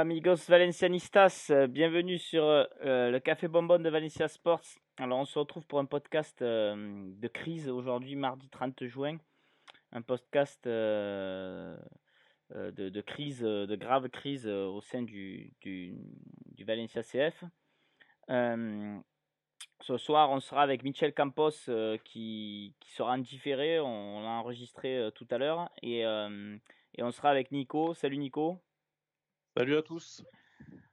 amigos valencianistas, bienvenue sur le Café Bonbon de Valencia Sports. Alors on se retrouve pour un podcast de crise aujourd'hui, mardi 30 juin. Un podcast de, crise, de grave crise au sein du, du, Valencia CF. ce soir, on sera avec Michel Campos qui, sera en différé. On, l'a enregistré tout à l'heure. Et, et on sera avec Nico. Salut Nico. Salut à tous.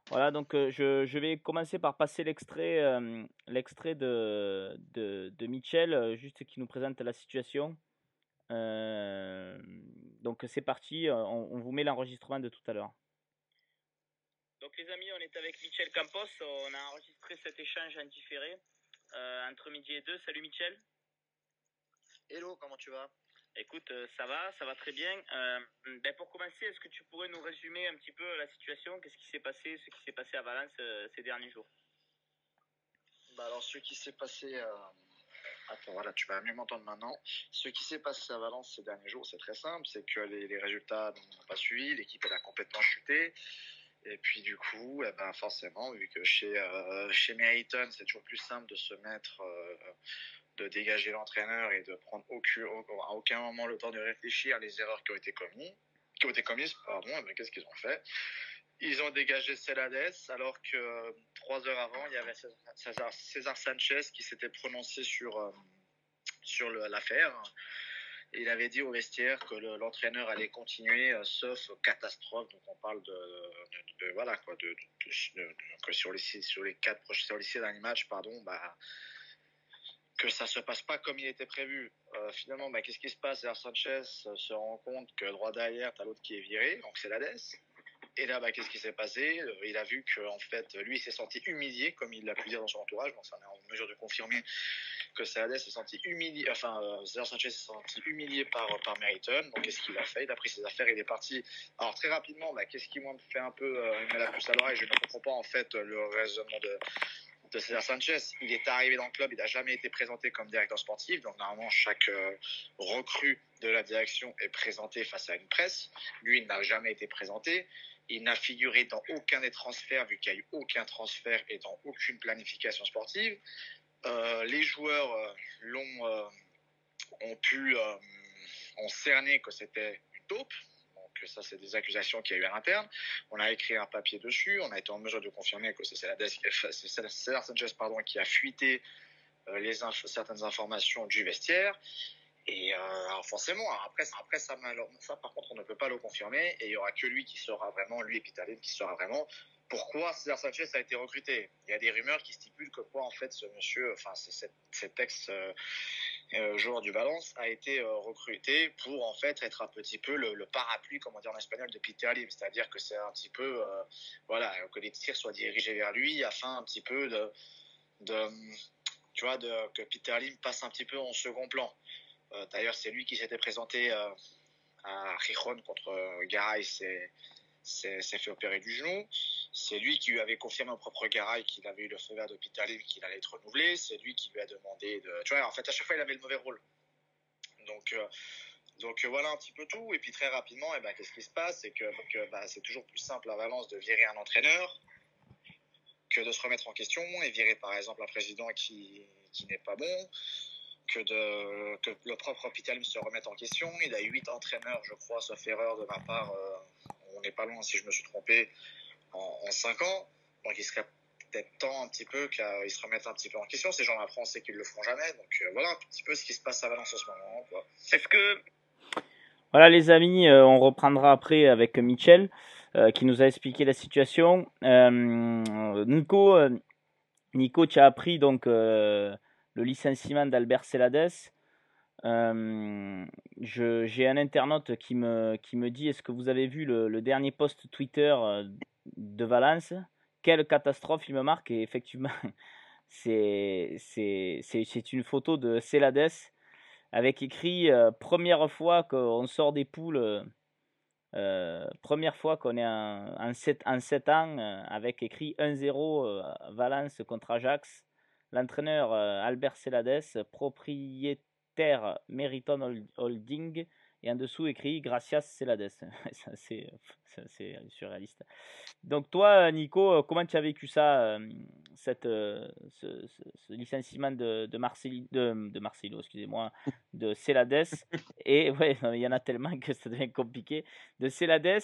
Voilà, donc euh, je, je, vais commencer par passer l'extrait euh, l'extrait de, de, de, Michel, euh, juste qui nous présente la situation. donc c'est parti, on, on, vous met l'enregistrement de tout à l'heure. Donc les amis, on est avec Michel Campos, on a enregistré cet échange en différé entre midi et deux. Salut Michel. Hello, comment tu vas? Écoute, euh, ça va, ça va très bien. Euh, ben pour commencer, est-ce que tu pourrais nous résumer un petit peu la situation? Qu'est-ce qui s'est passé, ce qui s'est passé à Valence euh, ces derniers jours? Bah Alors, ce qui s'est passé. Attends, voilà, tu vas mieux m'entendre maintenant. Ce qui s'est passé à Valence ces derniers jours, c'est très simple c'est que les, résultats n'ont pas suivi, l'équipe a complètement chuté. Et puis du coup, eh ben forcément, vu que chez, chez Meriton, c'est toujours plus simple de se mettre de dégager l'entraîneur et de prendre aucun, à aucun moment le temps de réfléchir les erreurs qui ont été commises. Qui ont été commises, pardon, mais qu'est-ce qu'ils ont fait? Ils ont dégagé Celades alors que trois heures avant, il y avait César, Sanchez qui s'était prononcé sur, euh, sur l'affaire. Il avait dit au vestiaire que l'entraîneur allait continuer, euh, sauf catastrophe. Donc on parle de, voilà quoi, de, que sur les sur les quatre sur les six derniers matchs, pardon, bah que ça se passe pas comme il était prévu. Euh, finalement, bah, qu'est-ce qui se passe? Sergio Sanchez euh, se rend compte que droit derrière, tu as l'autre qui est viré, donc c'est l'Ades. Et là, bah, qu'est-ce qui s'est passé? Euh, Il a vu que en fait, lui, s'est senti humilié, comme il l'a pu dire dans son entourage. Donc, ça est en mesure de confirmer que Salades s'est senti humilié. Enfin, euh, Sanchez s'est senti humilié par par Meriton. Donc, qu'est-ce qu'il a fait? Il a pris ses affaires, il est parti. Alors, très rapidement, bah, qu'est-ce qui moi me fait un peu euh, la puce à l'oreille Je ne comprends pas en fait le raisonnement de de César Sanchez. Il est arrivé dans le club, il n'a jamais été présenté comme directeur sportif. Donc normalement, chaque euh, recrue de la direction est présenté face à une presse. Lui, il n'a jamais été présenté. Il n'a figuré dans aucun des transferts, vu qu'il n'y a eu aucun transfert et dans aucune planification sportive. Euh, les joueurs euh, l'ont, ont pu, ont cerné que c'était une taupe, que ça, c'est des accusations qu'il y a eu à l'interne. On a écrit un papier dessus. On a été en mesure de confirmer que c'est César Sanchez pardon, qui a fuité euh, les certaines informations du vestiaire. Et euh, forcément, après, après ça, par contre, on ne peut pas le confirmer. Et il y aura que lui qui sera vraiment, lui et Pitaline, qui sera vraiment pourquoi César Sanchez a été recruté? Il y a des rumeurs qui stipulent que quoi, en fait, ce monsieur, enfin, cet ex joueur du Valence, a été euh, recruté pour en fait être un petit peu le, parapluie, comme on dit en espagnol, de Peter Lim. C'est-à-dire que c'est un petit peu, voilà, que les tirs soient dirigés vers lui afin un petit peu de, tu vois, que Peter Lim passe un petit peu en second plan. D'ailleurs, c'est lui qui s'était présenté à Rijon contre Garay, s'est fait opérer du genou. C'est lui qui lui avait confirmé au propre Garay qu'il avait eu le feu vert d'hôpital et qu'il allait être renouvelé. C'est lui qui lui a demandé de. Tu vois, en fait, à chaque fois, il avait le mauvais rôle. Donc, euh, donc euh, voilà un petit peu tout. Et puis très rapidement, et eh ben, qu'est-ce qui se passe? C'est que, bah, c'est toujours plus simple à Valence de virer un entraîneur que de se remettre en question et virer par exemple un président qui, qui n'est pas bon. Que, de, que le propre hôpital se remette en question. Il a huit entraîneurs, je crois, sauf erreur de ma part, euh, on n'est pas loin si je me suis trompé en, en 5 ans. Donc il serait peut-être temps un petit peu qu'ils se remettent un petit peu en question. Ces gens-là, on sait qu'ils le feront jamais. Donc euh, voilà un petit peu ce qui se passe à Valence en ce moment. Est-ce que voilà les amis, euh, on reprendra après avec Michel euh, qui nous a expliqué la situation. Nico, Nico, tu as appris donc le licenciement d'Albert Celades. Euh, j'ai un internaute qui me, qui me dit Est-ce que vous avez vu le, dernier post Twitter euh, de Valence Quelle catastrophe il me marque Et effectivement, c'est une photo de Celades avec écrit euh, Première fois qu'on sort des poules, première fois qu'on est en, en, 7, en 7 ans, avec écrit 1-0 Valence contre Ajax. L'entraîneur Albert Celades, propriétaire Meriton Holding et en dessous écrit Gracias Celades. c'est assez surréaliste. Donc toi, Nico, comment tu as vécu ça, cette, ce, licenciement de, de, de, de Marcelo, excusez-moi, de Celades? Et ouais, il y en a tellement que ça devient compliqué. De Celades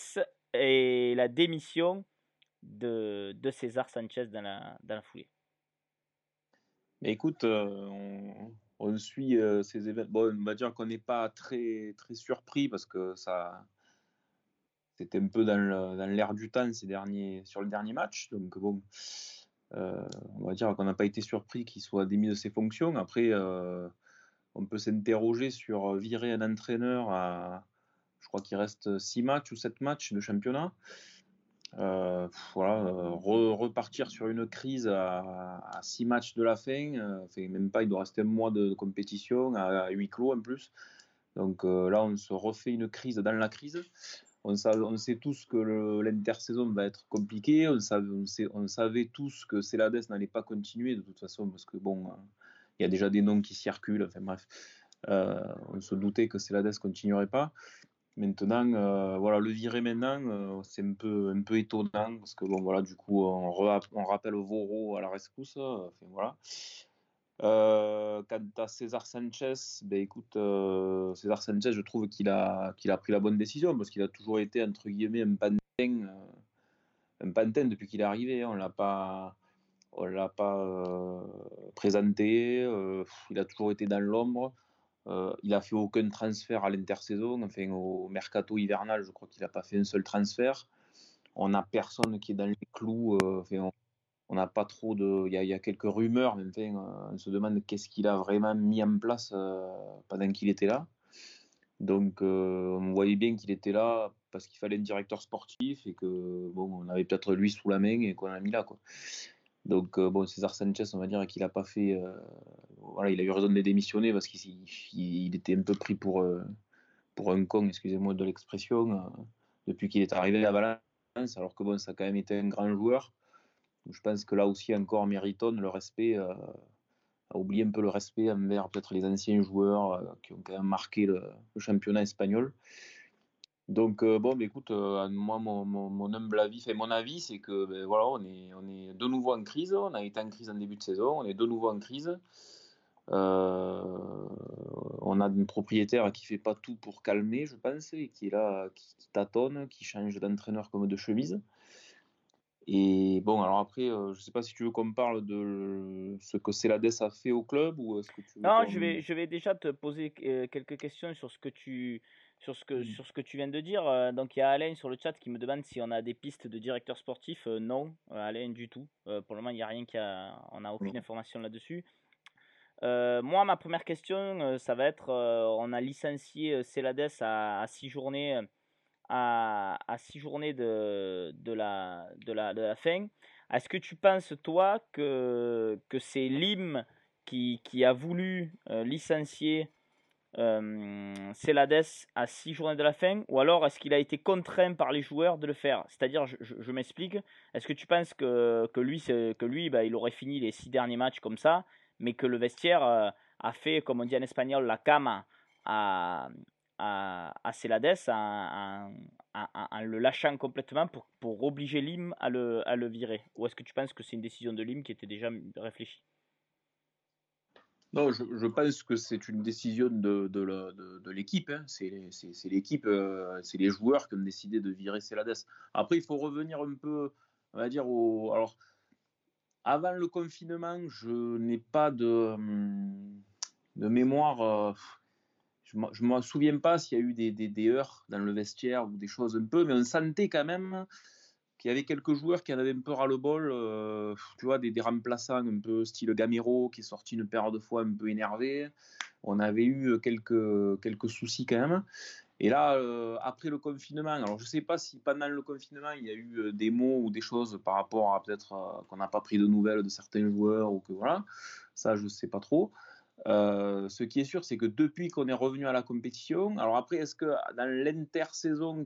et la démission de, de César Sanchez dans la, dans la foulée. Mais écoute, on, on suit euh, ces événements. On va dire qu'on n'est pas très, surpris parce que ça, c'était un peu dans l'air du temps ces sur le dernier match. Donc bon, euh, on va dire qu'on n'a pas été surpris qu'il soit démis de ses fonctions. Après, euh, on peut s'interroger sur virer un entraîneur à, je crois qu'il reste 6 matchs ou 7 matchs de championnat. Euh, euh, repartir sur une crise à, 6 matchs de la fin, euh, même pas, il doit rester un mois de, compétition à, 8 clos en plus. Donc là, on se refait une crise dans la crise. On, sait tous que l'intersaison va être compliquée. On, savait tous que Celades n'allait pas continuer de toute façon parce que bon, il y a déjà des noms qui circulent. Enfin bref, on se doutait que Celades continuerait pas. Maintenant, euh, voilà, le virer maintenant, euh, c'est un peu, un peu étonnant parce que bon, voilà, du coup, on, on rappelle Voro à la rescousse. Voilà. Euh, quant à César Sanchez, ben écoute, César Sanchez, je trouve qu'il a, qu'il a pris la bonne décision parce qu'il a toujours été entre guillemets un pantin, un pantin depuis qu'il est arrivé. On l'a pas, on l'a pas présenté. il a toujours été dans l'ombre. Euh, il a fait aucun transfert à l'intersaison. Enfin, au mercato hivernal, je crois qu'il n'a pas fait un seul transfert. On n'a personne qui est dans les clous. Euh, on n'a pas trop de. Il y, a quelques rumeurs, mais euh, on se demande qu'est-ce qu'il a vraiment mis en place pendant qu'il était là. Donc, on voyait bien qu'il était là parce qu'il fallait un directeur sportif et que bon, on avait peut-être lui sous la main et qu'on l'a mis là, quoi. Donc, euh, bon, César Sanchez, on va dire qu'il n'a pas fait. Euh, voilà, il a eu raison de démissionner parce qu'il était un peu pris pour, euh, pour un con, excusez-moi de l'expression, depuis qu'il est arrivé à Valence, alors que bon, ça a quand même été un grand joueur. Je pense que là aussi, encore, mériton le respect, a oublié un peu le respect envers peut-être les anciens joueurs qui ont quand même marqué le championnat espagnol. Donc euh, bon, bah, écoute, euh, moi mon, mon, humble avis, fait mon avis, c'est que ben, voilà, on est, on est de nouveau en crise. On a été en crise en début de saison, on est de nouveau en crise. Euh, on a une propriétaire qui fait pas tout pour calmer, je pense, et qui est là, qui, tâtonne, qui change d'entraîneur comme de chemise. Et bon, alors après, je sais pas si tu veux qu'on parle de ce que Celades a fait au club ou est-ce que tu Non, je vais, je vais déjà te poser quelques questions sur ce que tu sur ce que, mmh. sur ce que tu viens de dire. Euh, donc il y a Alain sur le chat qui me demande si on a des pistes de directeur sportif. Euh, non, euh, Alain du tout. pour le moment, il n'y a rien qui a, on n'a aucune information là-dessus. moi, ma première question, ça va être, on a licencié Celades à, 6 journées, à, à six journées de, de, la, de, la, de la fin. Est-ce que tu penses, toi, que, que c'est Lim qui, qui a voulu licencier euh, Celades à 6 journées de la fin ou alors est-ce qu'il a été contraint par les joueurs de le faire? C'est-à-dire, je, m'explique, est-ce que tu penses que, que lui, que lui bah, il aurait fini les 6 derniers matchs comme ça, mais que le vestiaire euh, a fait, comme on dit en espagnol, la cama à, à, à Celades en, le lâchant complètement pour, pour obliger Lim à le, à le virer? Ou est-ce que tu penses que c'est une décision de Lim qui était déjà réfléchie? Non, je, pense que c'est une décision de, de, l'équipe. Hein. C'est l'équipe, euh, c'est les joueurs qui ont décidé de virer Celades. Après, il faut revenir un peu, on va dire, au. Alors, avant le confinement, je n'ai pas de, hum, de mémoire. Euh, je ne m'en souviens pas s'il y a eu des, des, des heures dans le vestiaire ou des choses un peu, mais on sentait quand même il y avait quelques joueurs qui en avaient un peu ras-le-bol, euh, tu vois, des, remplaçants un peu style Gamero qui est sorti une paire de fois un peu énervé. On avait eu quelques, quelques soucis quand même. Et là, euh, après le confinement, alors je ne sais pas si pendant le confinement, il y a eu euh, des mots ou des choses par rapport à peut-être qu'on n'a pas pris de nouvelles de certains joueurs ou que voilà, ça je ne sais pas trop. ce qui est sûr, c'est que depuis qu'on est revenu à la compétition, alors après, est-ce que dans l'intersaison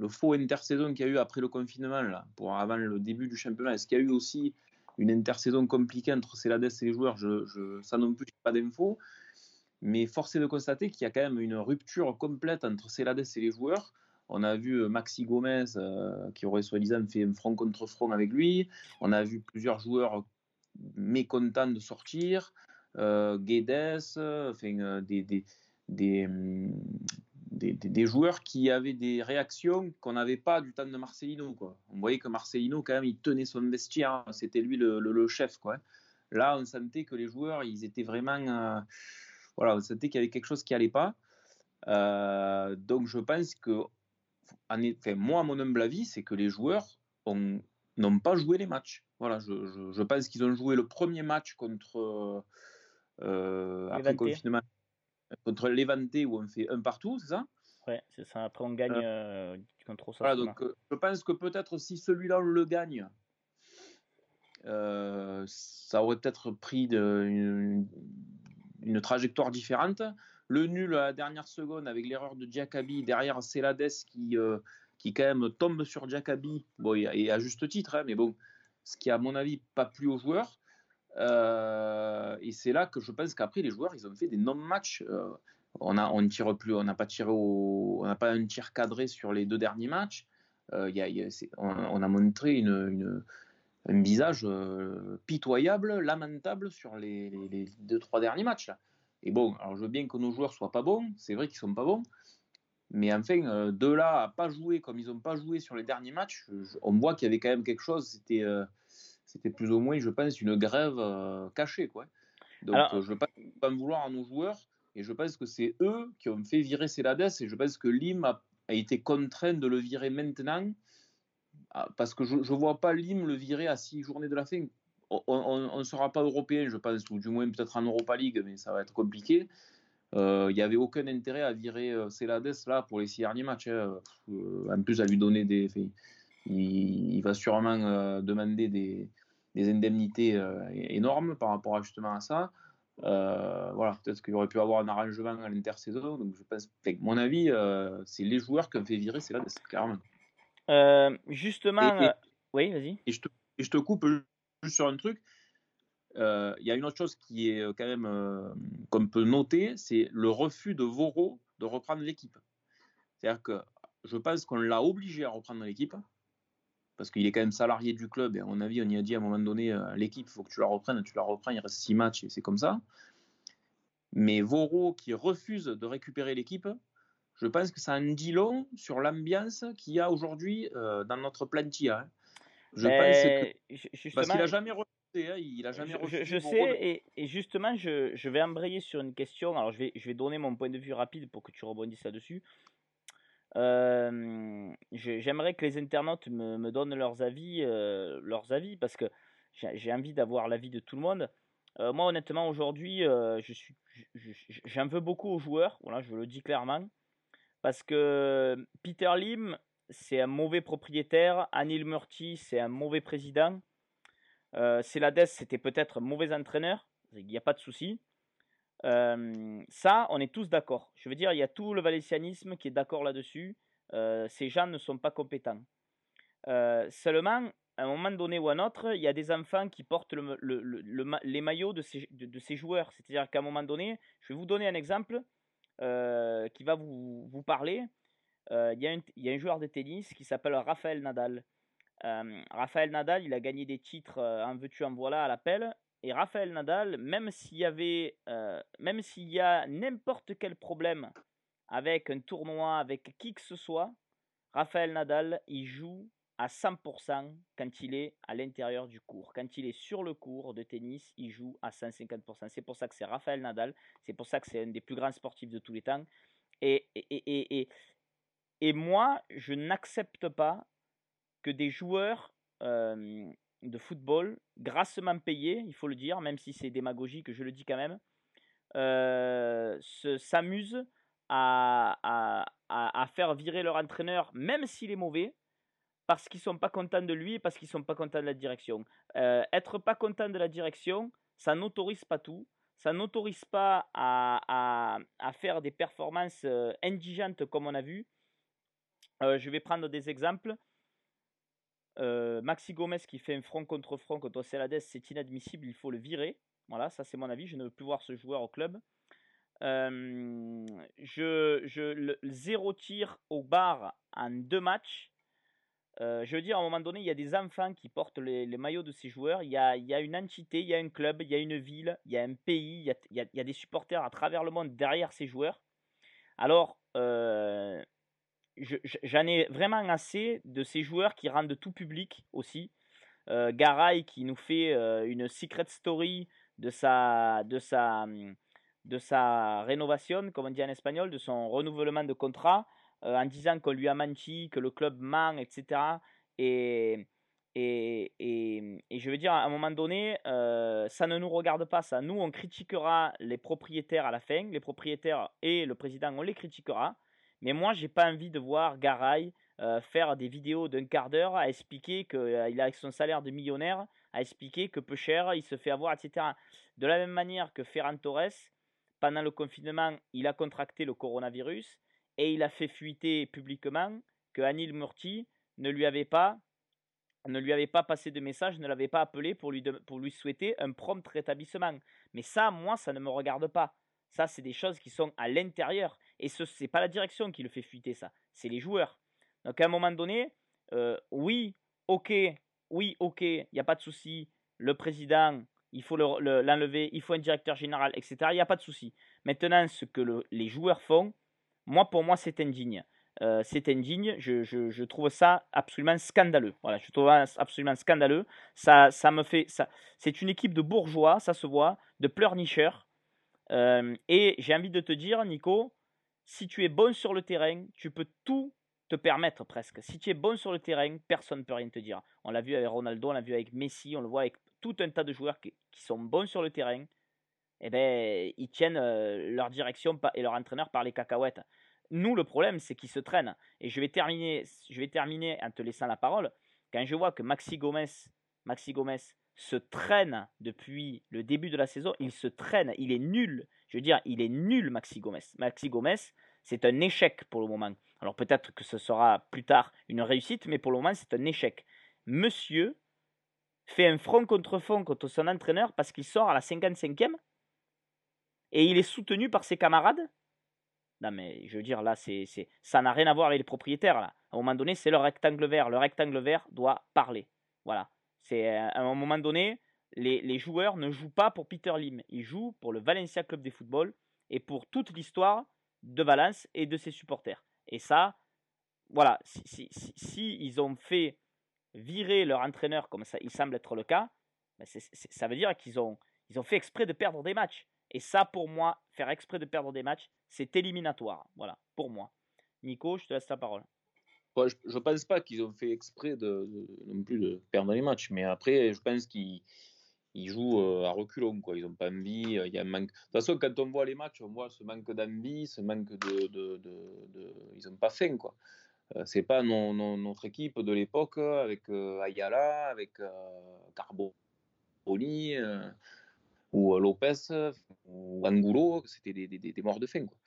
le faux intersaison qu'il y a eu après le confinement, pour avant le début du championnat, est-ce qu'il y a eu aussi une intersaison compliquée entre Celades et les joueurs? Je, je, Ça non plus, pas d'infos. Mais force est de constater qu'il y a quand même une rupture complète entre Celades et les joueurs. On a vu Maxi Gomez qui aurait soi-disant fait un front contre front avec lui. On a vu plusieurs joueurs mécontents de sortir. Guedes, enfin, des, des, des, des, joueurs qui avaient des réactions qu'on n'avait pas du temps de Marcelino. Quoi. On voyait que Marcelino, quand même, il tenait son vestiaire. C'était lui le, chef. Quoi. Là, on sentait que les joueurs, ils étaient vraiment. Euh, voilà, on sentait qu'il y avait quelque chose qui n'allait pas. Euh, donc, je pense que. Enfin, moi, mon humble avis, c'est que les joueurs n'ont pas joué les matchs. Voilà, je, je, pense qu'ils ont joué le premier match contre. Euh, après confinement contre Levante où on fait un partout, c'est ça? Ouais, c'est ça. Après, on gagne euh, contre Voilà, donc euh, je pense que peut-être si celui-là on le gagne, euh, ça aurait peut-être pris de, une, trajectoire différente. Le nul à la dernière seconde avec l'erreur de Jacabi derrière Celades qui, qui quand même tombe sur Jacabi, bon, et, à juste titre, hein, mais bon, ce qui à mon avis pas plu aux joueurs. Euh, et c'est là que je pense qu'après les joueurs ils ont fait des non-matchs. Euh, on a on tire n'a pas tiré on n'a pas un tir cadré sur les deux derniers matchs. Euh, on, a montré un visage pitoyable, lamentable sur les, les, deux trois derniers matchs. Et bon, alors je veux bien que nos joueurs soient pas bons, c'est vrai qu'ils sont pas bons, mais enfin de là à pas jouer comme ils n'ont pas joué sur les derniers matchs, on voit qu'il y avait quand même quelque chose. C'était c'était plus ou moins, je pense, une grève euh, cachée. Quoi. Donc, euh, je ne veux pas, me vouloir à nos joueurs. Et je pense que c'est eux qui ont fait virer Celades. Et je pense que Lim a, été contraint de le virer maintenant. Ah, parce que je ne vois pas Lim le virer à six journées de la fin. On ne sera pas européen, je pense, ou du moins peut-être en Europa League, mais ça va être compliqué. Euh, il n'y avait aucun intérêt à virer Celades là pour les six derniers matchs. Hein. en plus, à lui donner des. il, va sûrement demander des, des indemnités euh, énormes par rapport à, justement à ça. Euh, voilà, peut-être qu'il aurait pu avoir un arrangement à l'intersaison. Donc je pense, mon avis, euh, c'est les joueurs qui ont fait virer, c'est là, clairement. justement, oui, vas-y. Et je, te, je te coupe juste sur un truc. Il y a une autre chose qui est quand même qu'on peut noter, c'est le refus de Voro de reprendre l'équipe. C'est-à-dire que je pense qu'on l'a obligé à reprendre l'équipe parce qu'il est quand même salarié du club. Et à mon avis, on y a dit à un moment donné, euh, l'équipe, il faut que tu la reprennes, tu la reprends, il reste six matchs et c'est comme ça. Mais Voro qui refuse de récupérer l'équipe, je pense que ça en dit long sur l'ambiance qu'il y a aujourd'hui euh, dans notre plantilla. Hein. Je pense que... Parce qu'il n'a jamais refusé. Hein, il a jamais refusé je, sais, et, justement, je, je, vais embrayer sur une question. Alors, je vais, je vais donner mon point de vue rapide pour que tu rebondisses là-dessus. J'aimerais que les internautes me, donnent leurs avis, leurs avis parce que j'ai envie d'avoir l'avis de tout le monde. Moi, honnêtement, aujourd'hui, j'en veux beaucoup aux joueurs. Voilà, je le dis clairement, parce que Peter Lim, c'est un mauvais propriétaire. Anil Murty, c'est un mauvais président. Euh, c'était peut-être un mauvais entraîneur. Il n'y a pas de souci. Euh, ça, on est tous d'accord. Je veux dire, il y a tout le valencianisme qui est d'accord là-dessus. Euh, ces gens ne sont pas compétents. Euh, seulement, à un moment donné ou à un autre, il y a des enfants qui portent les maillots de ces, joueurs. C'est-à-dire qu'à un moment donné, je vais vous donner un exemple qui va vous, vous parler. Il y, a un, il, y a un, joueur de tennis qui s'appelle Raphaël Nadal. Raphaël Nadal, il a gagné des titres en veux-tu en voilà à l'appel. Et Raphaël Nadal, même s'il y avait, euh, même s'il y a n'importe quel problème avec un tournoi, avec qui que ce soit, Raphaël Nadal, il joue à 100% quand il est à l'intérieur du cours. Quand il est sur le cours de tennis, il joue à 150%. C'est pour ça que c'est Raphaël Nadal. C'est pour ça que c'est un des plus grands sportifs de tous les temps. Et, et, et, et, et moi, je n'accepte pas que des joueurs euh, de football, grassement payé, il faut le dire, même si c'est démagogique, je le dis quand même, euh, s'amusent à, à, à, faire virer leur entraîneur, même s'il est mauvais, parce qu'ils sont pas contents de lui et parce qu'ils sont pas contents de la direction. Euh, être pas content de la direction, ça n'autorise pas tout. Ça n'autorise pas à, faire des performances euh, indigentes comme on a vu. Je vais prendre des exemples. Maxi Gomez qui fait un front contre front contre Celades, c'est inadmissible, il faut le virer. Voilà, ça c'est mon avis, je ne veux plus voir ce joueur au club. Je, le, zéro tir au bar en deux matchs. Je veux dire, à un moment donné, il y a des enfants qui portent les, maillots de ces joueurs. Il y, a, une entité, il y a un club, il y a une ville, il y a un pays, il y a, des supporters à travers le monde derrière ces joueurs. Alors, j'en ai vraiment assez de ces joueurs qui rendent tout public aussi. Euh, Garay qui nous fait euh, une secret story de sa, de sa, de sa rénovation, comme on dit en espagnol, de son renouvellement de contrat, euh, en disant qu'on lui a menti, que le club ment, etc. Et, et, et, et, je veux dire, à un moment donné, euh, ça ne nous regarde pas, ça. Nous, on critiquera les propriétaires à la fin, les propriétaires et le président, on les critiquera. Mais moi, j'ai pas envie de voir Garay euh, faire des vidéos d'un quart d'heure à expliquer qu'il euh, a avec son salaire de millionnaire, à expliquer que peu cher, il se fait avoir, etc. De la même manière que Ferran Torres, pendant le confinement, il a contracté le coronavirus et il a fait fuiter publiquement que Anil Murti ne lui avait pas ne lui avait pas passé de message, ne l'avait pas appelé pour lui, de, pour lui souhaiter un prompt rétablissement. Mais ça, moi, ça ne me regarde pas. Ça, c'est des choses qui sont à l'intérieur. Et ce n'est pas la direction qui le fait fuiter, ça. C'est les joueurs. Donc à un moment donné, euh, oui, ok, oui, ok, il n'y a pas de souci. Le président, il faut l'enlever, le, il faut un directeur général, etc. Il n'y a pas de souci. Maintenant, ce que le, les joueurs font, moi, pour moi, c'est indigne. Euh, c'est indigne. Je, trouve ça absolument scandaleux. Voilà, je trouve ça absolument scandaleux. Ça, ça me fait, ça, c'est une équipe de bourgeois, ça se voit, de pleurnicheurs. Euh, et j'ai envie de te dire, Nico, si tu es bon sur le terrain, tu peux tout te permettre presque. Si tu es bon sur le terrain, personne ne peut rien te dire. On l'a vu avec Ronaldo, on l'a vu avec Messi, on le voit avec tout un tas de joueurs qui, sont bons sur le terrain. Eh ben, ils tiennent euh, leur direction et leur entraîneur par les cacahuètes. Nous, le problème, c'est qu'ils se traînent. Et je vais terminer, je vais terminer en te laissant la parole. Quand je vois que Maxi Gomez, Maxi Gomez se traîne depuis le début de la saison, il se traîne, il est nul. Je veux dire, il est nul, Maxi Gomez. Maxi Gomez, c'est un échec pour le moment. Alors peut-être que ce sera plus tard une réussite, mais pour le moment c'est un échec. Monsieur fait un front contre front contre son entraîneur parce qu'il sort à la 55e et il est soutenu par ses camarades. Non mais je veux dire là c'est, ça n'a rien à voir avec les propriétaires là. À un moment donné c'est le rectangle vert. Le rectangle vert doit parler. Voilà. C'est euh, à un moment donné les, joueurs ne jouent pas pour Peter Lim. Ils jouent pour le Valencia Club de football et pour toute l'histoire de Valence et de ses supporters. Et ça, voilà, si, ils ont fait virer leur entraîneur comme ça, il semble être le cas, ben ça veut dire qu'ils ont, ils ont fait exprès de perdre des matchs. Et ça, pour moi, faire exprès de perdre des matchs, c'est éliminatoire. Voilà, pour moi. Nico, je te laisse la parole. Je ne pense pas qu'ils ont fait exprès de, non plus de perdre les matchs, mais après, je pense qu'ils ils jouent euh, à reculons, quoi. Ils n'ont pas envie. Euh, il y a manque... De toute façon, quand on voit les matchs, on voit ce manque d'envie, ce manque de, de, de, Ils n'ont pas faim, quoi. Euh, c'est pas notre équipe de l'époque avec Ayala, avec Carboni ou Lopez ou Angulo, c'était des, des, des, morts de faim. Quoi.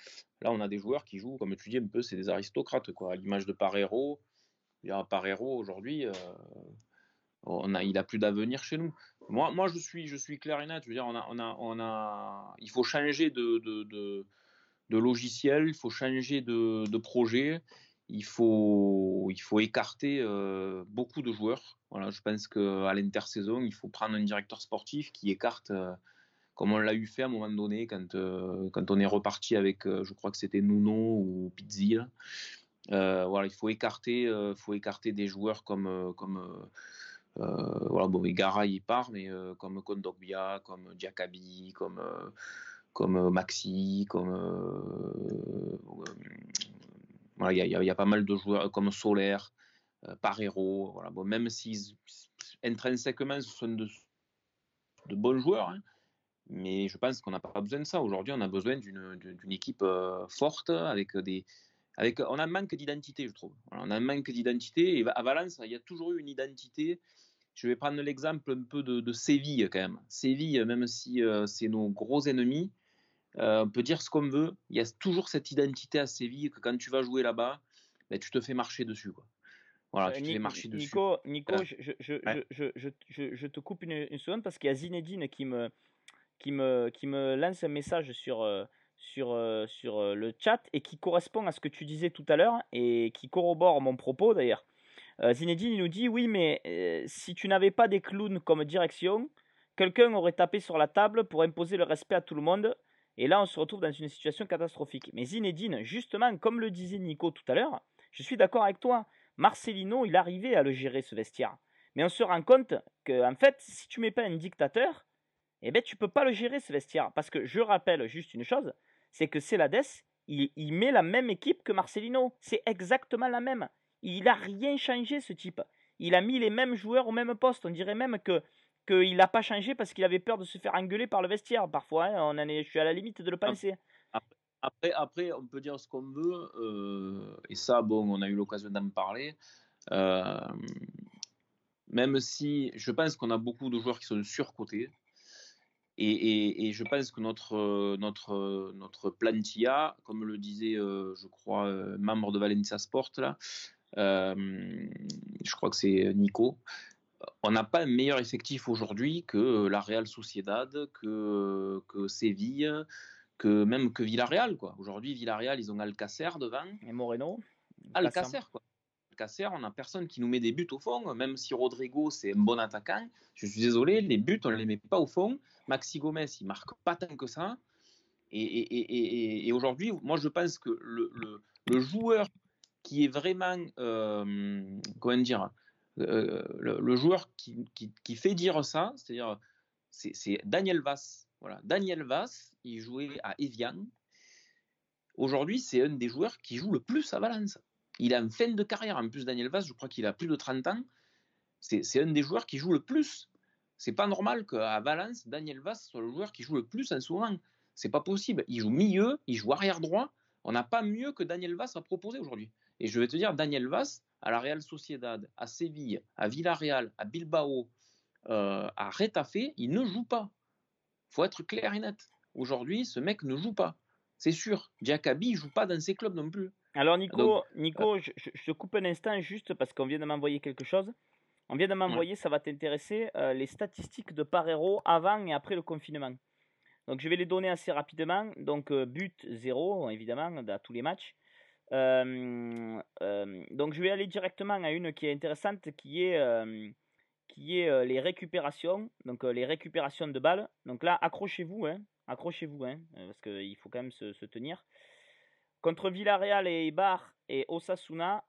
Là, on a des joueurs qui jouent, comme tu dis, un peu, c'est des aristocrates, quoi. À l'image de Parero. Parero aujourd'hui on a, il a plus d'avenir chez nous. Moi, moi je, suis, je suis clair et net. Je veux dire, on a, on a, on a, il faut changer de, de, de, logiciel, il faut changer de, de, projet, il faut, il faut écarter euh, beaucoup de joueurs. Voilà, je pense qu'à l'intersaison, il faut prendre un directeur sportif qui écarte, euh, comme on l'a eu fait à un moment donné, quand, euh, quand on est reparti avec, je crois que c'était Nuno ou Pizzi. voilà, il faut écarter, faut écarter des joueurs comme, comme euh, voilà, bon, Gara il part, mais euh, comme Kondogbia, comme Diakabi, comme, euh, comme Maxi, comme. il y, y, a pas mal de joueurs comme Solaire, Parero, voilà, bon, même si intrinsèquement ce sont de, de bons joueurs, hein, mais je pense qu'on n'a pas besoin de ça. Aujourd'hui, on a besoin d'une équipe forte avec des. Avec, on a un manque d'identité, je trouve. on a un manque d'identité. Et à Valence, il y a toujours eu une identité je vais prendre l'exemple un peu de, Séville quand même. Séville, même si euh, c'est nos gros ennemis, euh, on peut dire ce qu'on veut, il y a toujours cette identité à Séville que quand tu vas jouer là-bas, ben, tu te fais marcher dessus. Quoi. Voilà, tu te fais marcher dessus. Nico, Nico je, je, je, je, te coupe une, seconde parce qu'il y a Zinedine qui me, qui, me, lance un message sur, euh, sur, sur le chat et qui correspond à ce que tu disais tout à l'heure et qui corrobore mon propos d'ailleurs. Zinedine nous dit oui mais si tu n'avais pas des clowns comme direction, quelqu'un aurait tapé sur la table pour imposer le respect à tout le monde et là on se retrouve dans une situation catastrophique. Mais Zinedine, justement, comme le disait Nico tout à l'heure, je suis d'accord avec toi. Marcelino, il arrivait à le gérer ce vestiaire. Mais on se rend compte que, en fait, si tu mets pas un dictateur, eh ben, tu peux pas le gérer ce vestiaire. Parce que je rappelle juste une chose, c'est que Celades, il, il met la même équipe que Marcelino. C'est exactement la même. Il n'a rien changé, ce type. Il a mis les mêmes joueurs au même poste. On dirait même que qu'il n'a pas changé parce qu'il avait peur de se faire engueuler par le vestiaire. Parfois, hein, on en est, je suis à la limite de le penser. Après, après on peut dire ce qu'on veut, euh, et ça, bon, on a eu l'occasion d'en parler. Euh, même si je pense qu'on a beaucoup de joueurs qui sont surcotés. Et, et, je pense que notre, notre, notre plantilla, comme le disait, euh, je crois, euh, membre de Valencia Sport, là, euh, je crois que c'est Nico, on n'a pas un meilleur effectif aujourd'hui que la Real Sociedad, que, que Séville, que même que Villarreal. Aujourd'hui, Villarreal, ils ont Alcacer devant. Et Moreno. Alcacer, quoi. Casser, on n'a personne qui nous met des buts au fond, même si Rodrigo c'est un bon attaquant. Je suis désolé, les buts on ne les met pas au fond. Maxi Gomez il marque pas tant que ça. Et, aujourd'hui, moi je pense que le, joueur qui est vraiment, euh, comment dire, euh, le, joueur qui, fait dire ça, c'est-à-dire c'est Daniel Vass. Voilà, Daniel Vass, il jouait à Evian. Aujourd'hui, c'est un des joueurs qui joue le plus à Valence. Il a une fin de carrière. En plus, Daniel Vaz, je crois qu'il a plus de 30 ans. C'est un des joueurs qui joue le plus. C'est pas normal qu'à Valence, Daniel Vaz soit le joueur qui joue le plus en ce moment. C'est pas possible. Il joue milieu, il joue arrière droit. On n'a pas mieux que Daniel Vaz à proposer aujourd'hui. Et je vais te dire, Daniel Vaz, à la Real Sociedad, à Séville, à Villarreal, à Bilbao, euh, à Retafe, il ne joue pas. faut être clair et net. Aujourd'hui, ce mec ne joue pas. C'est sûr. Diakabi ne joue pas dans ses clubs non plus. Alors Nico, Nico je, te coupe un instant juste parce qu'on vient de m'envoyer quelque chose. On vient de m'envoyer, ça va t'intéresser, euh, les statistiques de Parero avant et après le confinement. Donc je vais les donner assez rapidement. Donc euh, but 0, évidemment, dans tous les matchs. Euh, donc je vais aller directement à une qui est intéressante, qui est, qui est les récupérations. Donc les récupérations de balles. Donc là, accrochez-vous, hein, accrochez-vous, hein, parce qu'il faut quand même se, se tenir. Contre Villarreal et Eibar et Osasuna,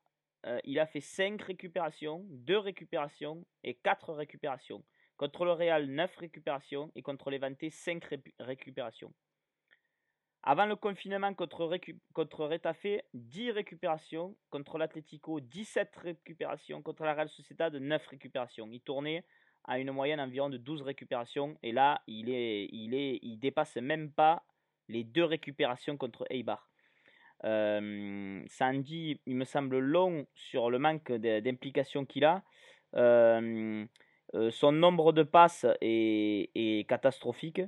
euh, il a fait 5 récupérations, 2 récupérations et 4 récupérations. Contre le Real, 9 récupérations et contre Levante, 5 récupérations. Avant le confinement contre, Récu contre Retafe, 10 récupérations. Contre l'Atlético, 17 récupérations. Contre la Real Sociedad, 9 récupérations. Il tournait à une moyenne environ de 12 récupérations. Et là, il dépasse même pas les 2 récupérations contre Eibar. Euh, dit, il me semble, long sur le manque d'implication qu'il a. Euh, euh, son nombre de passes est, catastrophique.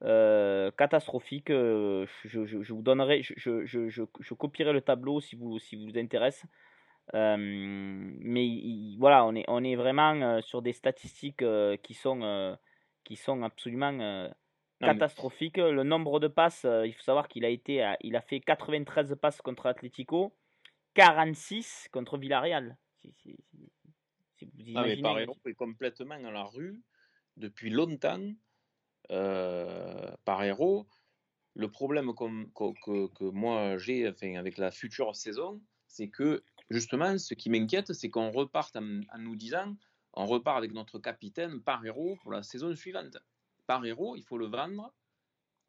catastrophique. Je, vous donnerai, je, copierai le tableau si vous, si vous intéresse. mais voilà, on est, on est vraiment sur des statistiques qui, sont, qui sont absolument catastrophique. Le nombre de passes, euh, il faut savoir qu'il a été, il a fait 93 passes contre Atletico, 46 contre Villarreal. Si, vous imaginez. est complètement dans la rue depuis longtemps. Euh, par héros, le problème que, que, moi j'ai enfin, avec la future saison, c'est que justement, ce qui m'inquiète, c'est qu'on reparte en, en, nous disant, on repart avec notre capitaine par héros pour la saison suivante par héros, il faut le vendre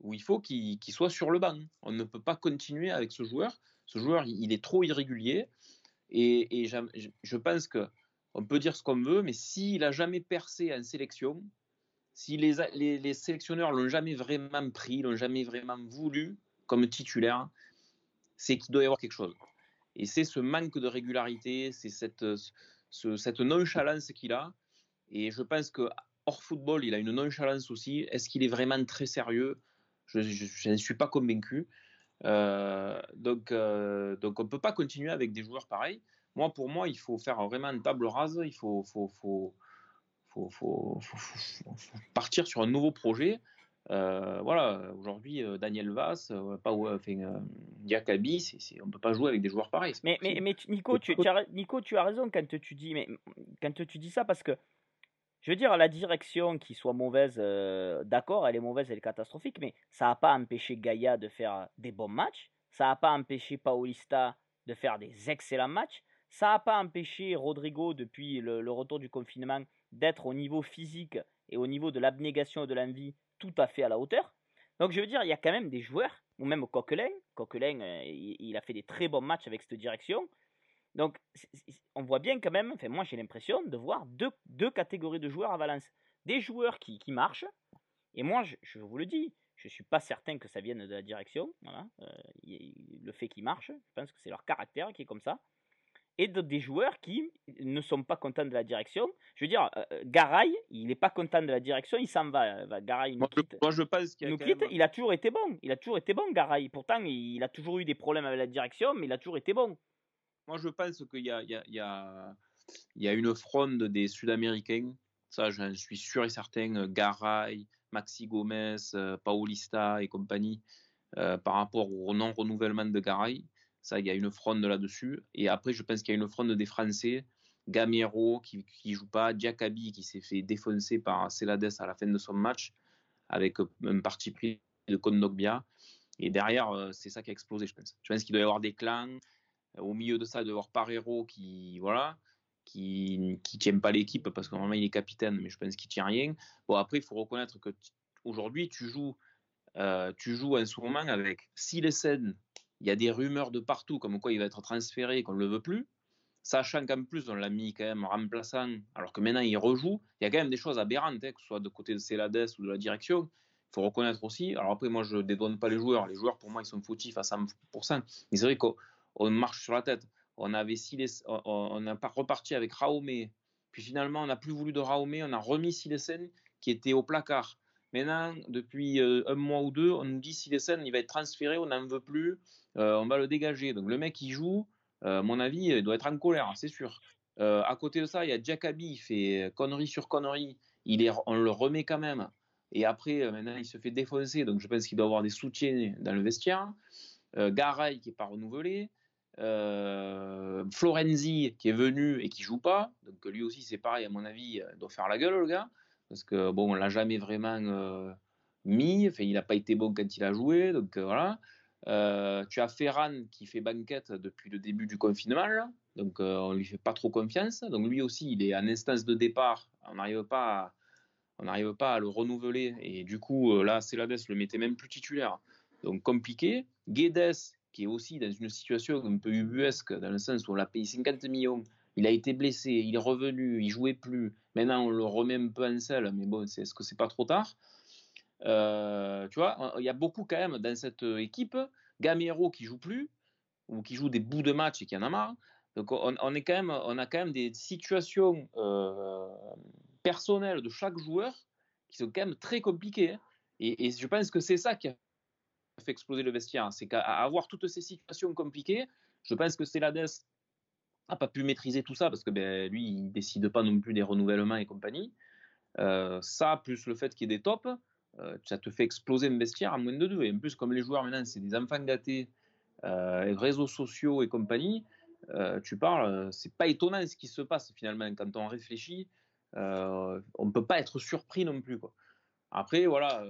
ou il faut qu'il soit sur le banc. On ne peut pas continuer avec ce joueur. Ce joueur, il est trop irrégulier. Et, je pense que on peut dire ce qu'on veut, mais s'il a jamais percé en sélection, si les, les, les sélectionneurs l'ont jamais vraiment pris, l'ont jamais vraiment voulu comme titulaire, c'est qu'il doit y avoir quelque chose. Et c'est ce manque de régularité, c'est cette, cette nonchalance qu'il a. Et je pense que hors football, il a une nonchalance aussi. Est-ce qu'il est vraiment très sérieux? Je ne suis pas convaincu. Euh, donc, euh, donc, on ne peut pas continuer avec des joueurs pareils. Moi, pour moi, il faut faire vraiment une table rase. Il faut, faut, faut, faut, faut partir sur un nouveau projet. Euh, voilà, aujourd'hui, euh, Daniel Vass, euh, pas, enfin, euh, Diakabi, c'est, on ne peut pas jouer avec des joueurs pareils. Mais, mais, mais, Nico, tu, tu as, Nico, tu as raison quand tu dis, mais, quand tu dis ça parce que, je veux dire, la direction qui soit mauvaise, d'accord, elle est mauvaise, elle est catastrophique, mais ça n'a pas empêché Gaïa de faire des bons matchs, ça n'a pas empêché Paulista de faire des excellents matchs, ça n'a pas empêché Rodrigo, depuis le, retour du confinement, d'être au niveau physique et au niveau de l'abnégation et de l'envie tout à fait à la hauteur. Donc je veux dire, il y a quand même des joueurs, ou même Coquelin, Coquelin, euh, il, a fait des très bons matchs avec cette direction. Donc on voit bien quand même, enfin moi j'ai l'impression de voir deux, deux, catégories de joueurs à Valence. Des joueurs qui, qui marchent, et moi je, je, vous le dis, je ne suis pas certain que ça vienne de la direction, voilà, euh, le fait qu'ils marchent, je pense que c'est leur caractère qui est comme ça et de, des joueurs qui ne sont pas contents de la direction. Je veux dire, euh, euh Garay, il n'est pas content de la direction, il s'en va. Euh, Garay nous moi, quitte. Moi, je pense qu'il nous quitte. Il a toujours été bon. Il a toujours été bon, Garay. Pourtant, il, a toujours eu des problèmes avec la direction, mais il a toujours été bon. Moi, je pense qu'il y a, une fronde des Sud-Américains. Ça, j'en suis sûr et certain. Garay, Maxi Gomez, Paulista et compagnie, euh, par rapport au non-renouvellement de Garay. Ça, il y a une fronde là-dessus. Et après, je pense qu'il y a une fronde des Français. Gamero qui ne joue pas, Diakabi qui s'est fait défoncer par Celades à la fin de son match avec un parti pris de Kondogbia. Et derrière, euh, c'est ça qui a explosé, je pense. Je pense qu'il doit y avoir des clans. Au milieu de ça, y avoir Parero qui, voilà, qui qui tient pas l'équipe parce que normalement il est capitaine, mais je pense qu'il tient rien. Bon, après, il faut reconnaître que aujourd'hui, tu joues, euh, tu joues en ce moment avec Silesen il y a des rumeurs de partout comme quoi il va être transféré, qu'on ne le veut plus. Sachant qu'en plus, on l'a mis quand même remplaçant, alors que maintenant il rejoue, il y a quand même des choses aberrantes, hein, que ce soit de côté de Celades ou de la direction. Il faut reconnaître aussi. Alors après, moi, je ne dédouane pas les joueurs. Les joueurs, pour moi, ils sont fautifs à 100%. Mais c'est vrai qu'on marche sur la tête. On avait on n'a pas reparti avec Raomé. Puis finalement, on n'a plus voulu de Raomé. On a remis Silesen qui était au placard. Maintenant, depuis euh, un mois ou deux, on nous dit si les scènes, il va être transféré, on n'en veut plus, euh, on va le dégager. Donc le mec qui joue, euh, à mon avis, il doit être en colère, c'est sûr. à côté de ça, il y a Jacobi, il fait connerie sur connerie, il est, on le remet quand même. Et après, maintenant, il se fait défoncer, donc je pense qu'il doit avoir des soutiens dans le vestiaire. Garay qui n'est pas renouvelé. Florenzi qui est venu et qui joue pas, donc lui aussi c'est pareil à mon avis, il doit faire la gueule le gars parce que bon, on l'a jamais vraiment euh, mis. Enfin, il n'a pas été bon quand il a joué, donc euh, voilà. Euh, tu as Ferran qui fait banquette depuis le début du confinement, donc on lui fait pas trop confiance. Donc lui aussi, il est en instance de départ. On n'arrive pas, à, on n'arrive pas à le renouveler et du coup là, Celades le mettait même plus titulaire. Donc compliqué. Guedes qui est aussi dans une situation un peu ubuesque dans le sens où on l'a payé 50 millions il a été blessé, il est revenu, il jouait plus. Maintenant, on le remet un peu en selle, mais bon, est-ce que c'est pas trop tard? Euh, Tu vois, il y a beaucoup quand même dans cette équipe. Gamero qui joue plus, ou qui joue des bouts de match et qui en a marre. Donc on, est quand même, on a quand même des situations euh, personnelles de chaque joueur qui sont quand même très compliquées. Hein. Et, et je pense que c'est ça qui a fait exploser le vestiaire. C'est qu'à avoir toutes ces situations compliquées, je pense que c'est l'ADES n'a pas pu maîtriser tout ça parce que ben, lui, il décide pas non plus des renouvellements et compagnie. Euh, ça, plus le fait qu'il y ait des tops, euh, ça te fait exploser un vestiaire à moins de deux. Et en plus, comme les joueurs maintenant, c'est des enfants gâtés, euh, réseaux sociaux et compagnie, euh, tu parles, c'est pas étonnant ce qui se passe finalement quand on réfléchit. on ne peut pas être surpris non plus. Quoi. Après, voilà,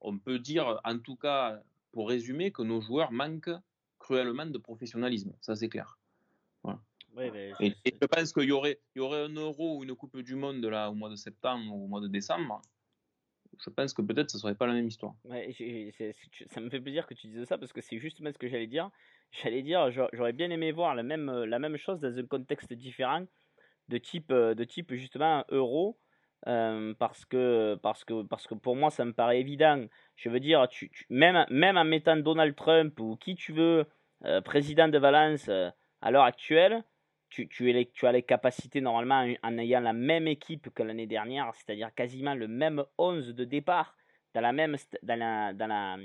on peut dire, en tout cas, pour résumer, que nos joueurs manquent cruellement de professionnalisme. Ça, c'est clair. Voilà et, je pense qu'il y aurait, il y aurait un euro ou une Coupe du Monde là, au mois de septembre ou au mois de décembre. Je pense que peut-être ce serait pas la même histoire. Ouais, ça me fait plaisir que tu dises ça parce que c'est justement ce que j'allais dire. J'allais dire, j'aurais bien aimé voir la même, la même chose dans un contexte différent, de type, de type justement euro. Parce que parce que parce que pour moi ça me paraît évident je veux dire tu, même même en mettant Donald Trump ou qui tu veux euh, président de Valence euh, à l'heure actuelle tu, tu, es tu as les capacités normalement en ayant la même équipe que l'année dernière, c'est-à-dire quasiment le même 11 de départ dans la même, dans la, dans la,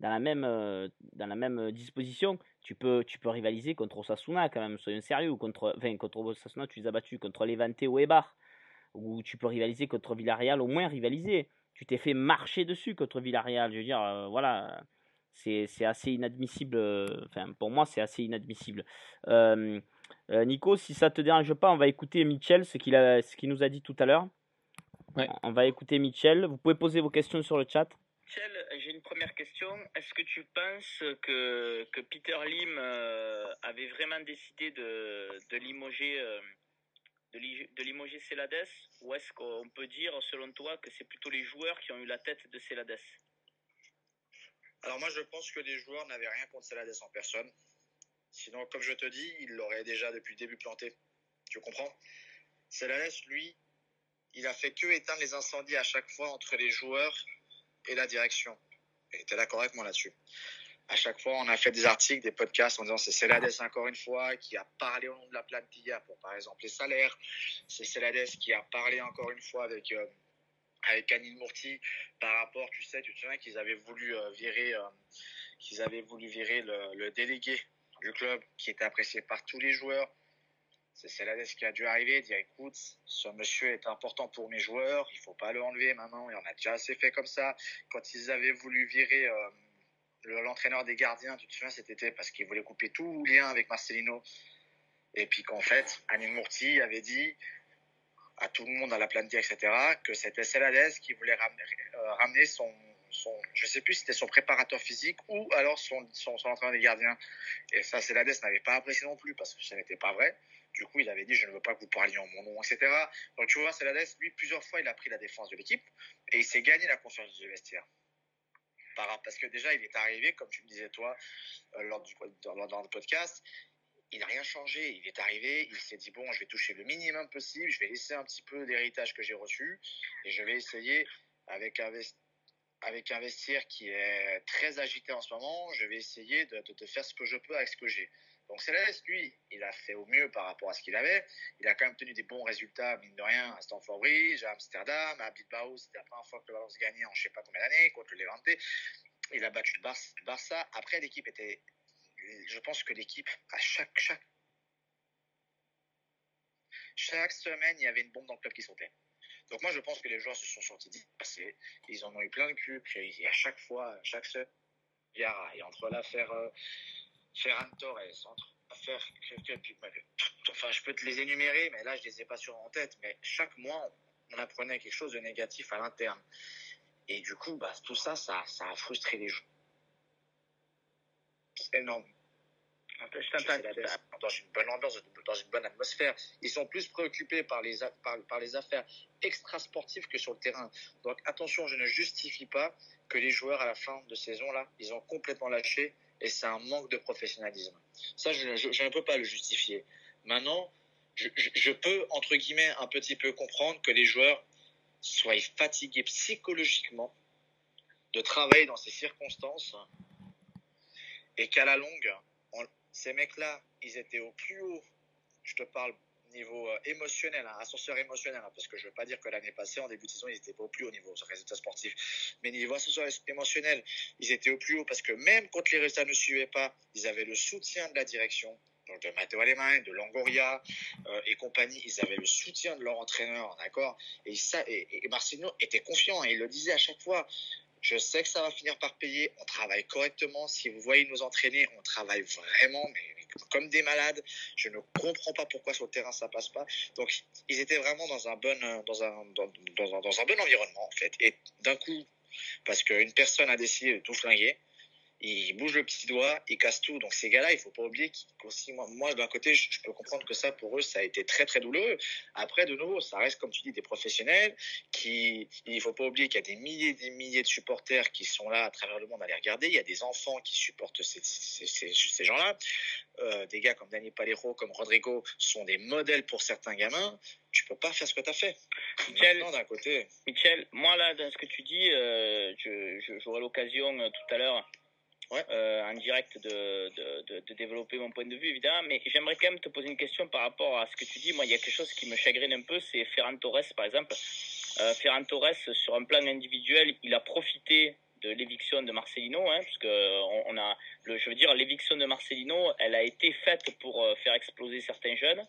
dans la même, euh, dans la même disposition. Tu peux, tu peux rivaliser contre Osasuna quand même, soyons sérieux, ou contre, enfin, contre Osasuna, tu les as battus contre Levante ou Ebar, ou tu peux rivaliser contre Villarreal, au moins rivaliser. tu t'es fait marcher dessus contre Villarreal. Je veux dire, voilà, c'est assez inadmissible. Enfin, pour moi, c'est assez inadmissible. Nico, si ça te dérange pas, on va écouter Michel, ce qu'il qu'il nous a dit tout à l'heure. On va écouter Michel. Vous pouvez poser vos questions sur le chat. Michel, j'ai une première question. Est-ce que tu penses que, que Peter Lim euh, avait vraiment décidé de, de limoger euh, limoger Celades ou est-ce qu'on peut dire, selon toi, que c'est plutôt les joueurs qui ont eu la tête de Celades Alors moi, je pense que les joueurs n'avaient rien contre Celades en personne. Sinon, comme je te dis, il l'aurait déjà depuis le début planté. Tu comprends? Celades, lui, il a fait que éteindre les incendies à chaque fois entre les joueurs et la direction. Et tu es d'accord avec moi là-dessus. À chaque fois, on a fait des articles, des podcasts en disant c'est Celades encore une fois qui a parlé au nom de la plantilla pour par exemple les salaires. C'est Celades qui a parlé encore une fois avec euh, avec Anil Murti par rapport, tu sais, tu te souviens qu'ils avaient voulu euh, virer euh, qu'ils avaient voulu virer le, le délégué du club qui était apprécié par tous les joueurs c'est Celades qui a dû arriver, dire écoute, ce monsieur est important pour mes joueurs, il faut pas le enlever maintenant, il en a déjà assez fait comme ça. Quand ils avaient voulu virer euh, l'entraîneur des gardiens, tu te souviens cet été, parce qu'ils voulaient couper tout lien avec Marcelino. Et puis qu'en fait, Anil Murti avait dit à tout le monde à la planète, etc., que c'était Celades qui voulait ramener, euh, ramener son, son, je sais plus si c'était son préparateur physique ou alors son, son, son entraîneur des gardiens. Et ça, Celades n'avait pas apprécié non plus parce que ça n'était pas vrai. Du coup, il avait dit, je ne veux pas que vous parliez en mon nom, etc. Donc, tu vois, Celades, lui, plusieurs fois, il a pris la défense de l'équipe et il s'est gagné la confiance du vestiaire. Parce que déjà, il est arrivé, comme tu me disais toi, euh, lors, du, lors du podcast, il n'a rien changé. Il est arrivé, il s'est dit, bon, je vais toucher le minimum possible, je vais laisser un petit peu l'héritage que j'ai reçu et je vais essayer, avec un, avec un vestiaire qui est très agité en ce moment, je vais essayer de, de, de faire ce que je peux avec ce que j'ai. Donc Céleste, lui, il a fait au mieux par rapport à ce qu'il avait. Il a quand même tenu des bons résultats, mine de rien, à Stamford Bridge, à Amsterdam, à Bilbao. C'était la première fois que le Valence gagnait en je sais pas combien d'années contre le Levante. Il a battu le Barça. Après, l'équipe était... Je pense que l'équipe, à chaque, chaque, chaque semaine, il y avait une bombe dans le club qui sautait. Donc moi, je pense que les joueurs se sont sortis passés. Ils en ont eu plein le cul. Puis à chaque fois, chaque semaine, et entre l'affaire... Euh, Ferran Torres, entre faire enfin je peux te les énumérer, mais là je les ai pas sur en tête, mais chaque mois on apprenait quelque chose de négatif à l'interne. Et du coup, bah, tout ça, ça, ça a frustré les gens. C'est énorme. Dans une bonne ambiance, dans une bonne atmosphère. Ils sont plus préoccupés par les, par, par les affaires extra-sportives que sur le terrain. Donc attention, je ne justifie pas que les joueurs à la fin de saison, là, ils ont complètement lâché et c'est un manque de professionnalisme. Ça, je, ne peux pas le justifier. Maintenant, je, peux, entre guillemets, un petit peu comprendre que les joueurs soient fatigués psychologiquement de travailler dans ces circonstances et qu'à la longue, on, ces mecs-là, ils étaient au plus haut, je te parle niveau euh, émotionnel, un ascenseur émotionnel, hein, parce que je veux pas dire que l'année passée, en début de saison, ils étaient pas au plus haut niveau, résultat sportif, mais niveau ascenseur émotionnel, ils étaient au plus haut parce que même quand les résultats ne suivaient pas, ils avaient le soutien de la direction, donc de Matteo Alemán, de Longoria euh, et compagnie, ils avaient le soutien de leur entraîneur, d'accord? Et, ça, et, et Marcino était confiant, et il le disait à chaque fois, je sais que ça va finir par payer. On travaille correctement. Si vous voyez nous entraîner, on travaille vraiment, mais comme des malades. Je ne comprends pas pourquoi sur le terrain ça passe pas. Donc ils étaient vraiment dans un bon, dans un, dans, dans un bon environnement en fait. Et d'un coup, parce qu'une personne a décidé de tout flinguer, il bouge le petit doigt, il casse tout. Donc ces gars-là, il faut pas oublier qu'aussi, moi, moi d'un côté, je, je, peux comprendre que ça, pour eux, ça a été très très douloureux. Après, de nouveau, ça reste, comme tu dis, des professionnels qui, il faut pas oublier qu'il y a des milliers et des milliers de supporters qui sont là à travers le monde à les regarder. Il y a des enfants qui supportent ces, ces, ces, ces gens-là. Euh, des gars comme Dani Palero, comme Rodrigo, sont des modèles pour certains gamins. Tu peux pas faire ce que tu as fait. Michel, d'un côté. Michel, moi là, dans ce que tu dis, euh, j'aurai l'occasion euh, tout à l'heure euh, en direct de, de, de, développer mon point de vue, évidemment. Mais j'aimerais quand même te poser une question par rapport à ce que tu dis. Moi, il y a quelque chose qui me chagrine un peu, c'est Ferran Torres, par exemple. Euh, Ferran Torres, sur un plan individuel, il a profité de l'éviction de Marcelino, hein, parce que on, a, le, je veux dire, l'éviction de Marcelino, elle a été faite pour euh, faire exploser certains jeunes,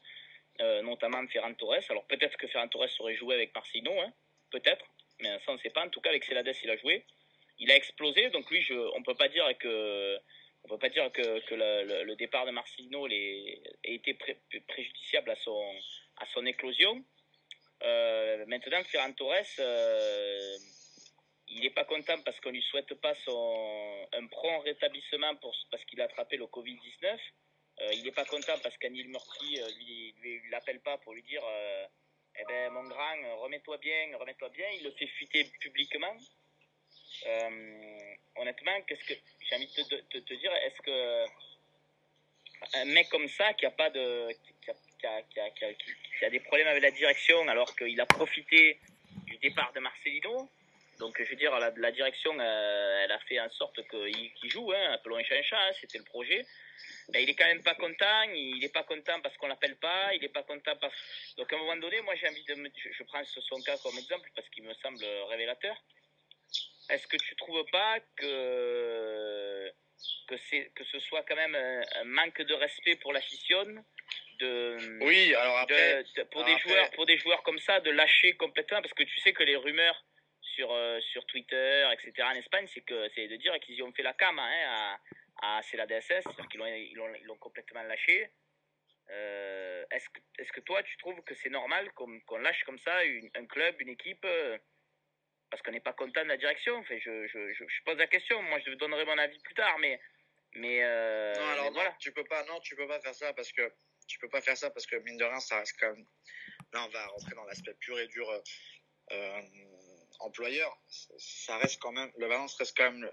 notamment Ferran Torres. Alors peut-être que Ferran Torres aurait joué avec Marcelino, hein, peut-être. mais ça on ne sait pas. En tout cas, avec Celades, il a joué. Il a explosé, donc lui, on peut pas dire que on peut pas dire que, le, départ de Marcelino ait été préjudiciable à son, éclosion. Euh, maintenant, Ferran Torres, euh, il n'est pas content parce qu'on lui souhaite pas son, un prompt rétablissement parce qu'il a attrapé le Covid-19. Euh, il n'est pas content parce qu'Anil Murphy lui, l'appelle pas pour lui dire Eh ben, mon grand, remets-toi bien, remets-toi bien. Il le fait fuiter publiquement. Honnêtement, qu'est-ce que j'ai envie de te, dire Est-ce que un mec comme ça qui a pas de qui a, des problèmes avec la direction alors qu'il a profité du départ de Marcelino donc, je veux dire, la, direction, elle a fait en sorte qu'il joue, hein, appelons un chat hein, c'était le projet. Mais il est quand même pas content, il est pas content parce qu'on l'appelle pas, il est pas content parce... Donc, à un moment donné, moi, j'ai envie de me... Je, prends son cas comme exemple parce qu'il me semble révélateur. Est-ce que tu trouves pas que que c'est que ce soit quand même un, manque de respect pour la de oui alors après pour des joueurs pour des joueurs comme ça de lâcher complètement parce que tu sais que les rumeurs sur, euh, sur Twitter, etc. en Espagne, c'est que c'est de dire qu'ils ont fait la cam hein, à, à c'est la DSS, qu'ils l'ont ils l'ont, ils l'ont complètement lâché. Euh, est-ce que est-ce que toi tu trouves que c'est normal qu'on, qu'on lâche comme ça une, un club, une équipe euh, parce qu'on n'est pas content de la direction enfin, je, je, je, pose la question, moi je donnerai mon avis plus tard, mais mais non alors voilà. tu peux pas non tu peux pas faire ça parce que tu peux pas faire ça parce que mine de rien ça reste quand même là on va rentrer dans l'aspect pur et dur euh, employeur, ça reste quand même, le Valence reste quand même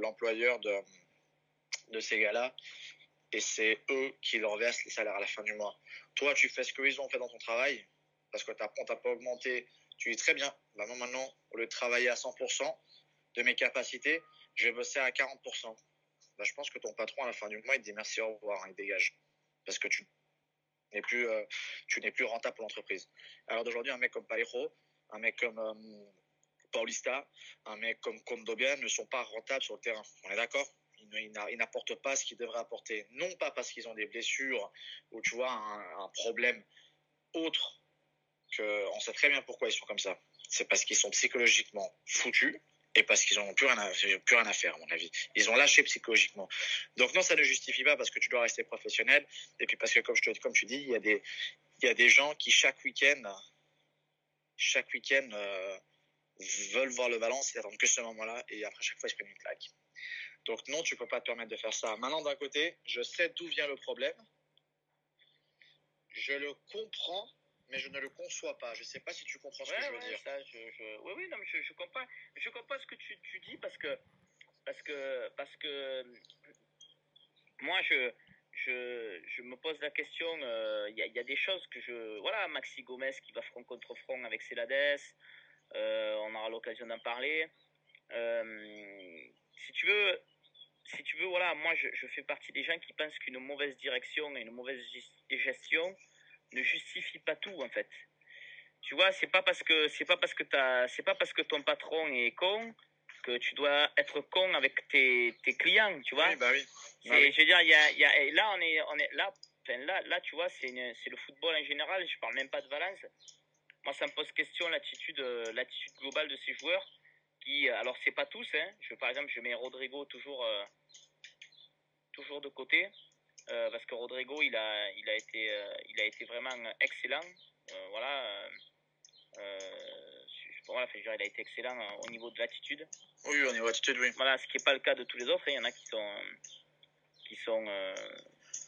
l'employeur de, de ces gars-là. Et c'est eux qui leur versent les salaires à la fin du mois. Toi, tu fais ce qu'ils ont fait dans ton travail, parce que on t'a pas augmenté. Tu dis très bien, bah maintenant, au lieu de travailler à 100% de mes capacités, je vais bosser à 40%. Bah, je pense que ton patron, à la fin du mois, il te dit merci, au revoir, hein, il dégage. Parce que tu n'es plus, euh, plus rentable pour l'entreprise. Alors d'aujourd'hui, un mec comme Parejo, un mec comme euh, Paulista, un mec comme Kondogbia ne sont pas rentables sur le terrain. On est d'accord? Ils n'apportent pas ce qu'ils devraient apporter. Non pas parce qu'ils ont des blessures ou tu vois un, problème autre que on sait très bien pourquoi ils sont comme ça. C'est parce qu'ils sont psychologiquement foutus et parce qu'ils n'ont plus rien, à, plus faire, à mon avis. Ils ont lâché psychologiquement. Donc non, ça ne justifie pas parce que tu dois rester professionnel. Et puis parce que, comme, je tu dis, il y, a des, gens qui, chaque week-end, chaque week-end, euh, veulent voir le Valence, ils attendent que ce moment-là, et après chaque fois, ils prennent une claque. Donc non, tu peux pas te permettre de faire ça. Maintenant, d'un côté, je sais d'où vient le problème. Je le comprends, mais je ne le conçois pas. Je sais pas si tu comprends ce que je veux dire. Ça, je, Oui, oui, non, mais je, je comprends. Je comprends ce que tu, tu dis parce que, parce que, parce que, moi, je, je, je me pose la question. Il euh, y, a, y, a, des choses que je, voilà, Maxi Gomez qui va front contre front avec Celades. Euh, on aura l'occasion d'en parler. Euh, si tu veux, si tu veux, voilà, moi je, je fais partie des gens qui pensent qu'une mauvaise direction et une mauvaise gestion ne justifie pas tout en fait. Tu vois, c'est pas parce que c'est pas parce que t'as, c'est pas parce que ton patron est con que tu dois être con avec tes, tes clients, tu vois. Oui, bah oui. Bah Je veux dire, il y a, y a, là on est, on est là, là, là, tu vois, c'est, c'est le football en général. Je parle même pas de Valence moi, ça me pose question l'attitude, l'attitude globale de ces joueurs. Qui, alors, c'est pas tous. Hein. Je, par exemple, je mets Rodrigo toujours, euh, toujours de côté. Parce que Rodrigo, il a, il a, été, il a été vraiment excellent. voilà. voilà, il a été excellent au niveau de l'attitude. Oui, au niveau de l'attitude, oui. Voilà, ce qui n'est pas le cas de tous les autres. Hein. Il y en a qui sont, qui sont,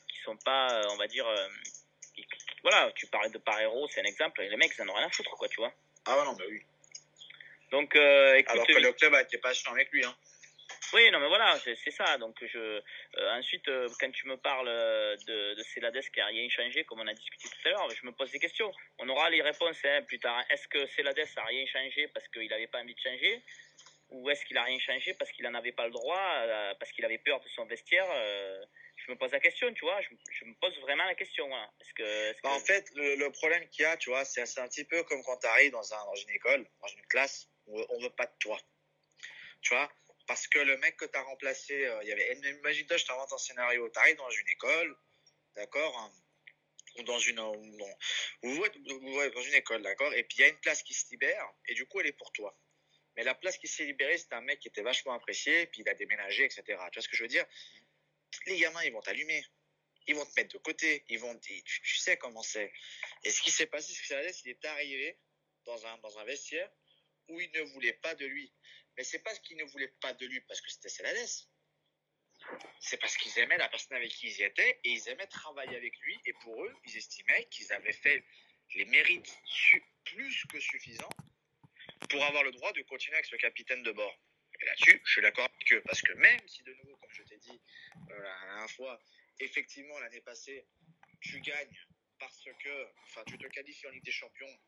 qui sont pas, on va dire, voilà, tu parlais de Parero, c'est un exemple. Les mecs, ils en ont rien à foutre, quoi, tu vois. Ah ouais, non, mais oui. Donc, euh, écoute, Alors que le club a été patient avec lui, hein. Oui, non, mais voilà, c'est ça. Donc, je, euh, ensuite, euh, quand tu me parles de, de Celades qui a rien changé, comme on a discuté tout à l'heure, je me pose des questions. On aura les réponses hein, plus tard. Est-ce que Celades a rien changé parce qu'il n'avait pas envie de changer? Ou est-ce qu'il a rien changé parce qu'il n'en avait pas le droit, parce qu'il avait peur de son vestiaire? Je me pose la question, tu vois, je, me pose vraiment la question. Que, bah, En fait, le, problème qu'il y a, tu vois, c'est un petit peu comme quand tu arrives dans, un, dans une école, dans une classe, où on veut pas de toi. Tu vois? Parce que le mec que tu as remplacé, euh, il y avait, imagine-toi, je t'invente un scénario, tu arrives dans une école, d'accord hein, ou dans une ou, dans une école, d'accord Et puis il y a une place qui se libère et du coup elle est pour toi. Mais la place qui s'est libérée, c'était un mec qui était vachement apprécié, puis il a déménagé, etc. Tu vois ce que je veux dire? Les gamins, ils vont t'allumer. Ils vont te mettre de côté. Ils vont, tu, tu sais comment c'est. Et ce qui s'est passé, c'est que il est arrivé dans un, dans un vestiaire où il ne voulait pas de lui. Mais c'est pas ce qu'il ne voulait pas de lui parce que c'était Célades. C'est parce qu'ils aimaient la personne avec qui ils étaient et ils aimaient travailler avec lui. Et pour eux, ils estimaient qu'ils avaient fait les mérites plus que suffisants pour avoir le droit de continuer avec ce capitaine de bord. Et là-dessus, je suis d'accord avec eux. Parce que même si, de nouveau, comme je t'ai dit euh, la dernière fois, effectivement, l'année passée, tu gagnes parce que, enfin, tu te qualifies en Ligue des Champions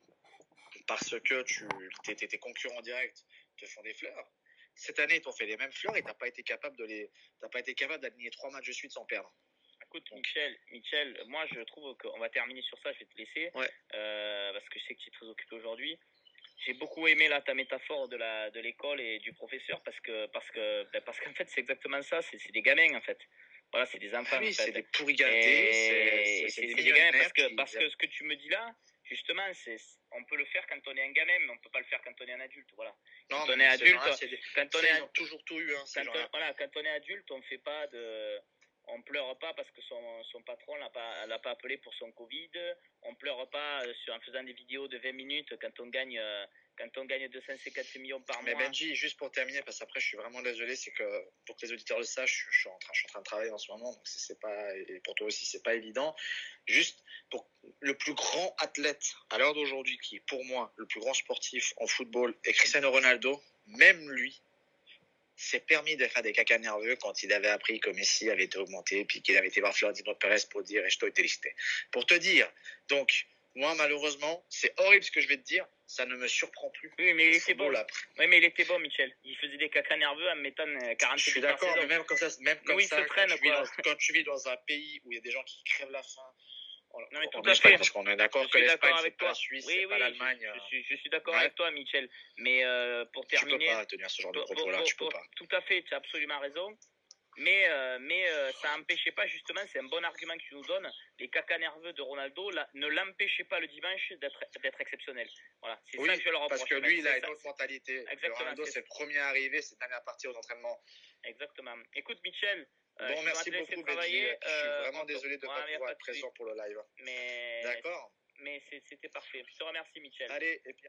parce que tu, tes concurrents directs te font des fleurs. Cette année, ils t'ont fait les mêmes fleurs et t'as pas été capable de les, t'as pas été capable d'aligner trois matchs de suite sans perdre. Écoute, Michel, Michel, moi je trouve qu'on va terminer sur ça. Je vais te laisser euh, parce que je sais que tu es très occupé aujourd'hui. J'ai beaucoup aimé là ta métaphore de la de l'école et du professeur parce que parce que ben, parce qu'en fait c'est exactement ça. C'est des gamins en fait. Voilà, c'est des enfants. Oui, c'est des pourris C'est des gamins parce que parce que ce que tu me dis là, justement, c'est on peut le faire quand on est un gamin, mais on peut pas le faire quand on est un adulte. Voilà. quand on est adulte, quand on est toujours tout eu. Hein, quand, voilà, quand on est adulte, on fait pas de, on pleure pas parce que son, son patron l'a pas l'a pas appelé pour son Covid. On pleure pas euh, sur, en faisant des vidéos de 20 minutes quand on gagne euh, quand on gagne 250 millions par mois. Mais Benji, juste pour terminer, parce qu'après je suis vraiment désolé, c'est que pour que les auditeurs le sachent, je suis en train, je suis en train de travailler en ce moment, donc c'est pas, et pour toi aussi, c'est pas évident. Juste pour le plus grand athlète à l'heure d'aujourd'hui, qui est pour moi le plus grand sportif en football, est Cristiano Ronaldo, même lui, s'est permis de faire des caca nerveux quand il avait appris que Messi avait été augmenté, puis qu'il avait été voir Florentino Pérez pour dire, et je t'ai listé. Pour te dire, donc, moi, malheureusement, c'est horrible ce que je vais te dire, ça ne me surprend plus. Oui, mais il était bon. Oui, mais il était bon, Michel. Il faisait des caca nerveux à mettant 40 Je suis d'accord, mais même comme ça, même comme ça, quand, tu vis dans, un pays où il y a des gens qui crèvent la faim, non, mais tout à fait. Parce qu'on est d'accord que l'Espagne, c'est pas la Suisse, oui, c'est pas l'Allemagne. Je, suis, je suis d'accord avec toi, Michel. Mais euh, pour terminer. Tu peux pas tenir ce genre de propos-là, tu peux pas. Tout à fait, tu as absolument raison. Mais, euh, mais euh, ça n'empêchait pas, justement, c'est un bon argument que tu nous donnes, les caca nerveux de Ronaldo ne l'empêchaient pas le dimanche d'être exceptionnel. Voilà, c'est ça que je leur reproche. Parce que lui, il a une autre mentalité. Exactement. Ronaldo, c'est le premier arrivé, c'est dernière partie aux entraînements. Exactement. Écoute, Michel. Euh, bon, merci beaucoup, travailler. je suis vraiment désolé de ne pas pouvoir être présent pour le live. Mais... D'accord. Mais c'était parfait. Je te remercie, Michel. Allez, et puis...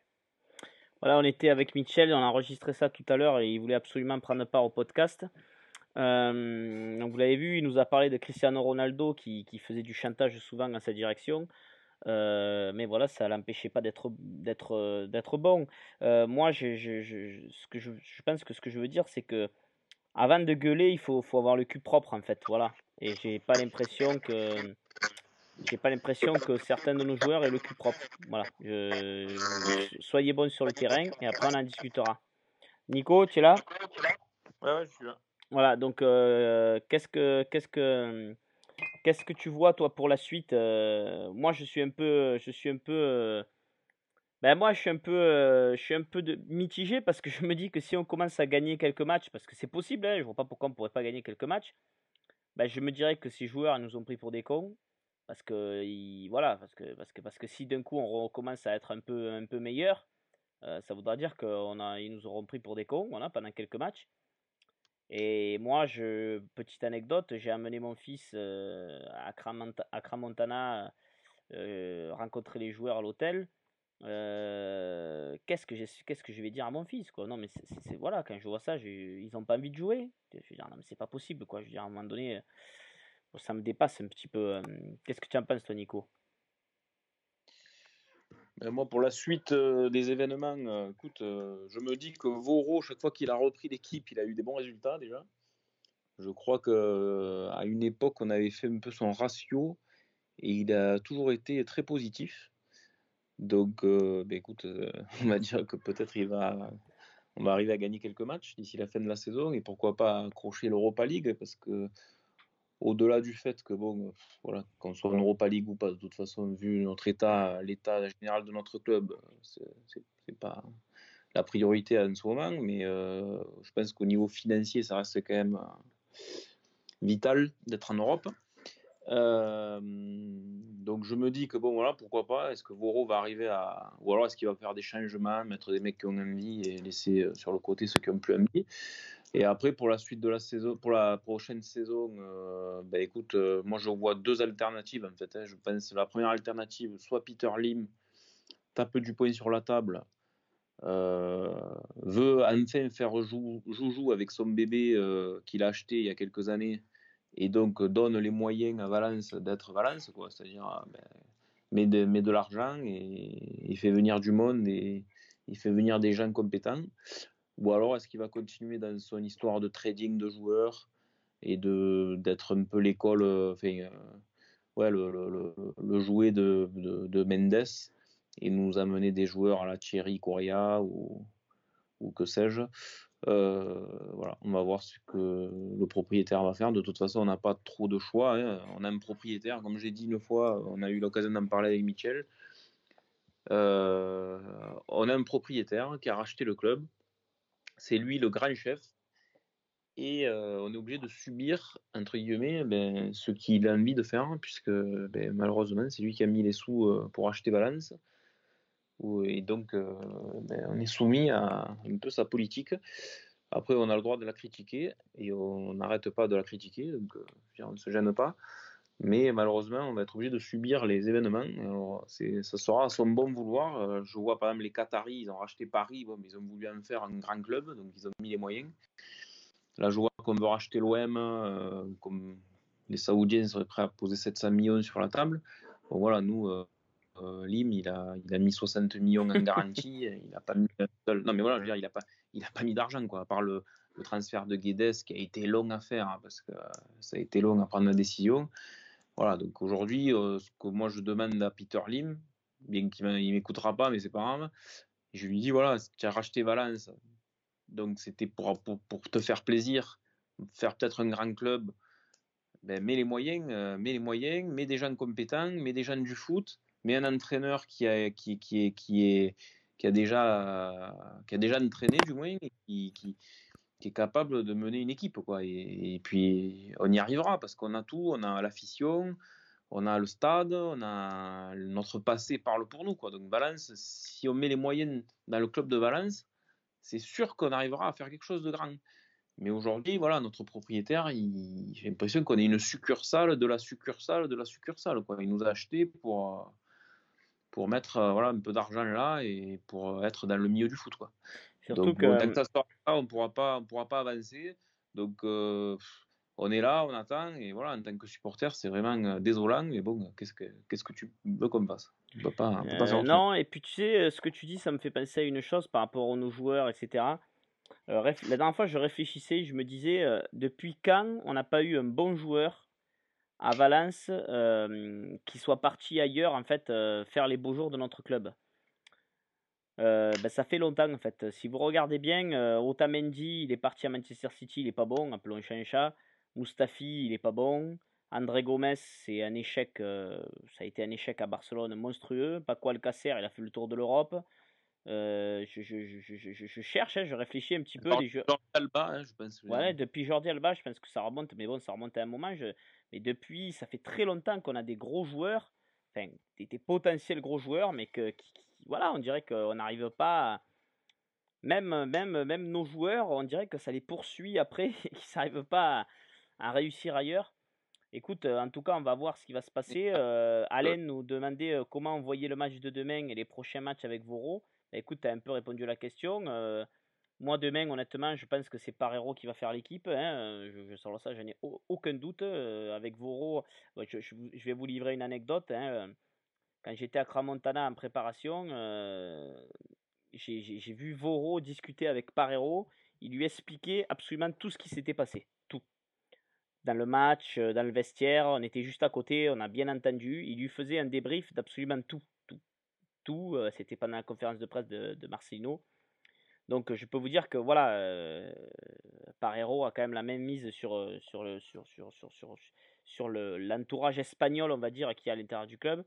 Voilà, on était avec Michel, on a enregistré ça tout à l'heure et il voulait absolument prendre part au podcast. Euh, donc vous l'avez vu, il nous a parlé de Cristiano Ronaldo qui, faisait du chantage souvent dans sa direction. Euh, mais voilà, ça l'empêchait pas d'être bon. Euh, moi, je, ce que je, pense que ce que je veux dire, c'est que avant de gueuler, il faut, avoir le cul propre en fait. Voilà. Et j'ai pas l'impression que j'ai pas l'impression que certains de nos joueurs aient le cul propre. Voilà. soyez bons sur le terrain et après on en discutera. Nico, tu es là? Ouais, je suis là. Voilà, donc qu'est-ce que qu'est-ce que qu'est-ce que tu vois toi pour la suite Moi, je suis un peu je suis un peu ben moi, je suis un peu je un peu mitigé parce que je me dis que si on commence à gagner quelques matchs, parce que c'est possible, hein, je vois pas pourquoi on pourrait pas gagner quelques matchs. Ben, je me dirais que ces joueurs nous ont pris pour des cons parce que voilà parce que parce que si d'un coup on recommence à être un peu un peu meilleur, ça voudra dire qu'on ils nous auront pris pour des cons voilà pendant quelques matchs. Et moi, je, petite anecdote, j'ai amené mon fils euh, à, Cramontana euh, rencontrer les joueurs à l'hôtel. Euh, qu'est-ce que je vais dire à mon fils Non, mais c'est voilà, quand je vois ça, ils n'ont pas envie de jouer. Je veux dire, non, mais c'est pas possible quoi. Je veux dire, à un moment donné, ça me dépasse un petit peu. Qu'est-ce que tu en penses, toi, Nico? Moi, pour la suite euh, des événements, euh, écoute, euh, je me dis que Voro, chaque fois qu'il a repris l'équipe, il a eu des bons résultats déjà. Je crois que à une époque, on avait fait un peu son ratio et il a toujours été très positif. Donc, ben, écoute, on va dire que peut-être il va, on va arriver à gagner quelques matchs d'ici la fin de la saison et pourquoi pas accrocher l'Europa League parce que au-delà du fait que, bon, voilà, qu'on soit en Europa League ou pas, de toute façon, vu notre état, l'état général de notre club, c'est pas la priorité à ce moment, mais euh, je pense qu'au niveau financier, ça reste quand même euh, vital d'être en Europe. donc je me dis que bon voilà pourquoi pas est-ce que Voro va arriver à ou alors est-ce qu'il va faire des changements mettre des mecs qui ont envie et laisser sur le côté ceux qui ont plus envie? Et après pour la suite de la saison pour la prochaine saison ben écoute moi je vois deux alternatives en fait hein. je pense la première alternative soit Peter Lim tape du poing sur la table euh, veut enfin faire joujou avec son bébé euh, qu'il a acheté il y a quelques années et donc donne les moyens à Valence d'être Valence. C'est-à-dire, euh, ben, met de, met de l'argent et il fait venir du monde et il fait venir des gens compétents. Ou alors est-ce qu'il va continuer dans son histoire de trading de joueurs et d'être un peu l'école, enfin, ouais, le, le, jouet de, de, de Mendes et nous amener des joueurs à la Thierry Correa ou, ou que sais-je. Euh, voilà, on va voir ce que le propriétaire va faire. De toute façon, on n'a pas trop de choix. Hein. On a un propriétaire, comme j'ai dit une fois, on a eu l'occasion d'en parler avec Michel. Euh, on a un propriétaire qui a racheté le club. C'est lui le grand chef. Et euh, on est obligé de subir, entre guillemets, ben, ce qu'il a envie de faire, puisque ben, malheureusement, c'est lui qui a mis les sous pour acheter Valence et donc euh, ben, on est soumis à un peu sa politique. Après, on a le droit de la critiquer et on n'arrête pas de la critiquer, donc euh, on ne se gêne pas. Mais malheureusement, on va être obligé de subir les événements. Alors, ça sera à son bon vouloir. Euh, je vois par exemple les Qataris, ils ont racheté Paris, bon, mais ils ont voulu en faire un grand club, donc ils ont mis les moyens. Là, je vois qu'on veut racheter l'OM, comme les Saoudiens seraient prêts à poser 700 millions sur la table. Bon, voilà, nous, euh, Lim, il a, il a mis 60 millions en garantie, il a pas mis Non, mais voilà, je veux dire, il a pas, il a pas mis d'argent, quoi, à part le, transfert de Guedes qui a été long à faire, hein, parce que ça a été long à prendre la décision. Voilà, donc aujourd'hui, ce que moi je demande à Peter Lim, bien qu'il ne m'écoutera pas, mais c'est pas grave, je lui dis voilà, tu as racheté Valence, donc c'était pour, te faire plaisir, faire peut-être un grand club, ben, mets les moyens, mets les moyens, mets des gens compétents, mets des gens du foot, mais un entraîneur qui a, déjà, qui a déjà entraîné du moins, qui, est capable de mener une équipe, quoi. Et, puis on y arrivera parce qu'on a tout, on a l'affection, on a le stade, on a notre passé parle pour nous, quoi. Donc Valence, si on met les moyens dans le club de Valence, c'est sûr qu'on arrivera à faire quelque chose de grand. Mais aujourd'hui, voilà, notre propriétaire, j'ai l'impression qu'on est une succursale de la succursale de la succursale. Quoi. Il nous a acheté pour, pour mettre euh, voilà, un peu d'argent là et pour être dans le milieu du foot. Quoi. Surtout Donc, que... tant que ça sort là, on ne pourra pas, pourra pas avancer. Donc, euh, on est là, on attend. Et voilà, en tant que supporter, c'est vraiment euh, désolant. Mais bon, qu'est-ce que, qu'est-ce que tu veux qu'on fasse? On peut pas, peut pas faire Non, et puis tu sais, ce que tu dis, ça me fait penser à une chose par rapport à nos joueurs, etc. la dernière fois, je réfléchissais, je me disais, depuis quand on n'a pas eu un bon joueur à Valence euh, qui soit parti ailleurs en fait euh, faire les beaux jours de notre club? Euh, ben, ça fait longtemps en fait. Si vous regardez bien, Otamendi il est parti à Manchester City, il est pas bon, appelons un chat un chat. Mustafi il est pas bon. André Gomez c'est un échec, ça a été un échec à Barcelone monstrueux. Paco Alcacer il a fait le tour de l'Europe. je, je, je, je, cherche, hein, je réfléchis un petit peu. Jordi Alba, hein, je pense. Ouais, depuis Jordi Alba, je pense que ça remonte, mais bon, ça remonte à un moment. Mais depuis, ça fait très longtemps qu'on a des gros joueurs, enfin, des, potentiels gros joueurs, mais que, qui, voilà, on dirait qu'on n'arrive pas. même, même, même nos joueurs, on dirait que ça les poursuit après et qu'ils n'arrivent pas à, réussir ailleurs. Écoute, en tout cas, on va voir ce qui va se passer. Euh, Alain nous demandait euh, comment on voyait le match de demain et les prochains matchs avec Voro. Bah, écoute, tu as un peu répondu à la question. Euh, moi, demain, honnêtement, je pense que c'est Parero qui va faire l'équipe. Hein. Je, je, sur ça, je n'ai aucun doute. Euh, avec Voro, je, je, vais vous livrer une anecdote. Hein. Quand j'étais à Cramontana en préparation, euh, j'ai vu Voro discuter avec Parero. Il lui expliquait absolument tout ce qui s'était passé. Tout. Dans le match, euh, dans le vestiaire, on était juste à côté, on a bien entendu. Il lui faisait un débrief d'absolument tout. Tout. tout C'était pendant la conférence de presse de, Marcelino. Donc je peux vous dire que voilà, euh, Parero a quand même la même mise sur, euh, sur, le, sur, sur, sur, l'entourage espagnol, on va dire, qui est à l'intérieur du club.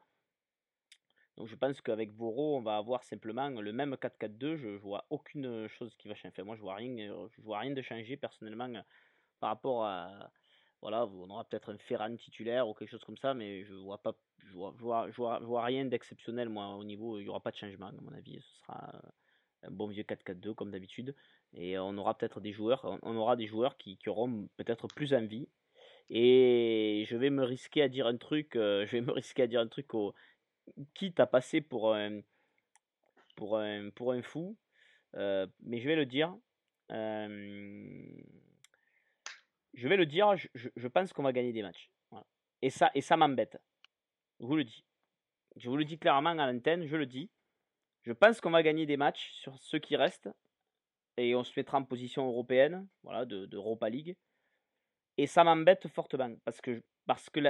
Donc je pense qu'avec Voro, on va avoir simplement le même 4-4-2. Je, ne vois aucune chose qui va changer. moi, je vois rien, vois rien de changer personnellement par rapport à, voilà, on aura peut-être un Ferran titulaire ou quelque chose comme ça, mais je vois pas, je vois, rien d'exceptionnel moi au niveau. Il y aura pas de changement à mon avis. Ce sera un bon vieux 4-4-2 comme d'habitude, et on aura peut-être des joueurs, on aura des joueurs qui, auront peut-être plus envie. Et je vais me risquer à dire un truc, je vais me risquer à dire un truc au, quitte à passer pour un, pour un, pour un fou, euh, mais je vais le dire. Euh, je vais le dire, je, pense qu'on va gagner des matchs. Et ça, et ça m'embête. Je vous le dis. Je vous le dis clairement à l'antenne, je le dis. Je pense qu'on va gagner des matchs sur ceux qui restent. Et on se mettra en position européenne, voilà, de, Europa League. Et ça m'embête fortement. Parce que, parce que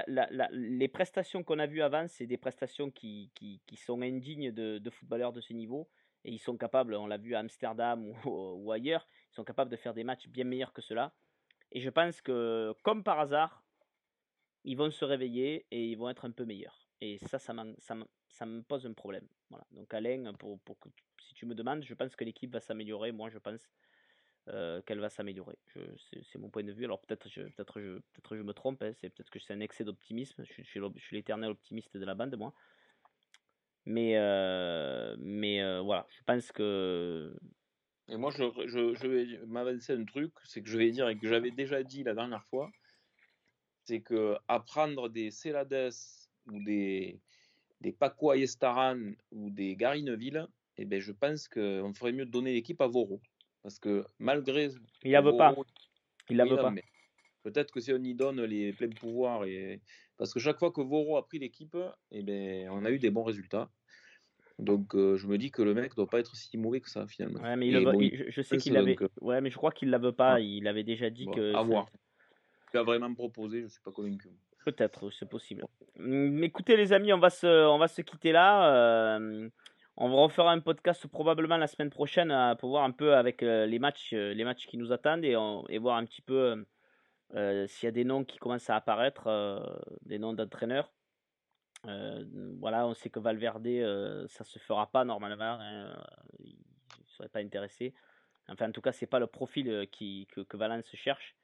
les prestations qu'on a vues avant, c'est des prestations qui, sont indignes de, footballeurs de ce niveau. Et ils sont capables, on l'a vu à Amsterdam ou, ailleurs, ils sont capables de faire des matchs bien meilleurs que cela. Et je pense que, comme par hasard, ils vont se réveiller et ils vont être un peu meilleurs. Et ça, ça, me pose un problème. Voilà. Donc Alain, si tu me demandes, je pense que l'équipe va s'améliorer. Moi, je pense euh, qu'elle va s'améliorer. C'est mon point de vue. Alors peut-être je, peut je, peut je me trompe. Hein. C'est peut-être que c'est un excès d'optimisme. Je, suis l'éternel optimiste de la bande, moi. Mais, euh, mais euh, voilà, je pense que et moi, je, vais m'avancer un truc, c'est que je vais dire, et que j'avais déjà dit la dernière fois, c'est que apprendre des Celades ou des, des Paco ou des Gary Neville, eh ben, je pense qu'on ferait mieux de donner l'équipe à Voro. Parce que malgré. Il la veut pas. Il la veut pas. Peut-être que si on y donne les pleins pouvoirs, et... parce que chaque fois que Voro a pris l'équipe, eh ben, on a eu des bons résultats. Donc euh, je me dis que le mec doit pas être si mauvais que ça finalement. Ouais, mais il je, sais qu'il avait. Euh, ouais, mais je crois qu'il la veut pas. Il avait déjà dit que. À voir. Il a vraiment proposé, je suis pas convaincu. Peut-être, c'est possible. Hum, écoutez les amis, on va se, on va se quitter là. Euh, on va refaire un podcast probablement la semaine prochaine pour voir un peu avec les matchs, les matchs qui nous attendent et, voir un petit peu s'il y a des noms qui commencent à apparaître, des noms d'entraîneurs. Euh, voilà, on sait que Valverde, euh, ça se fera pas normalement. Hein, il ne serait pas intéressé. Enfin, en tout cas, c'est pas le profil euh, que, que, Valence cherche.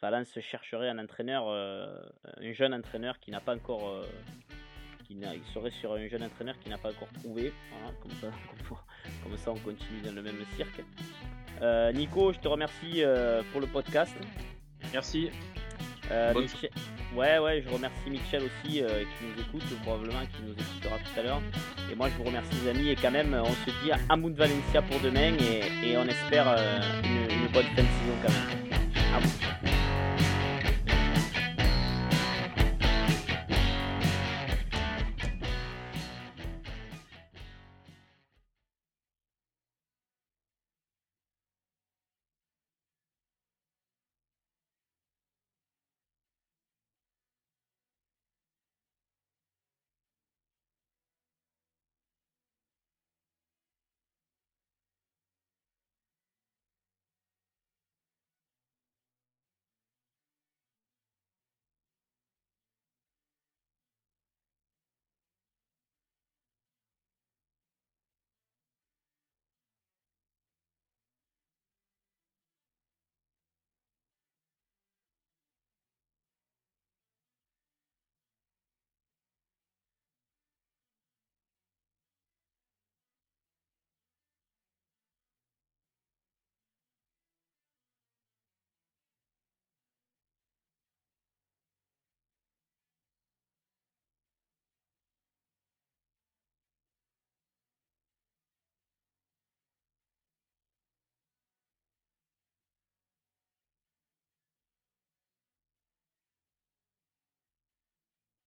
Valence chercherait un entraîneur, un jeune entraîneur qui n'a pas encore, qui il serait sur un jeune entraîneur qui n'a pas encore trouvé. comme, ça, comme, ça, on continue dans le même cirque. Nico, je te remercie pour le podcast. Merci. Ouais, ouais, je remercie Michel aussi euh, qui nous écoute, probablement qui nous écoutera tout à l'heure. Et moi, je vous remercie les amis et quand même, on se dit à Moon Valencia pour demain et, on espère euh, une, bonne fin de saison quand même.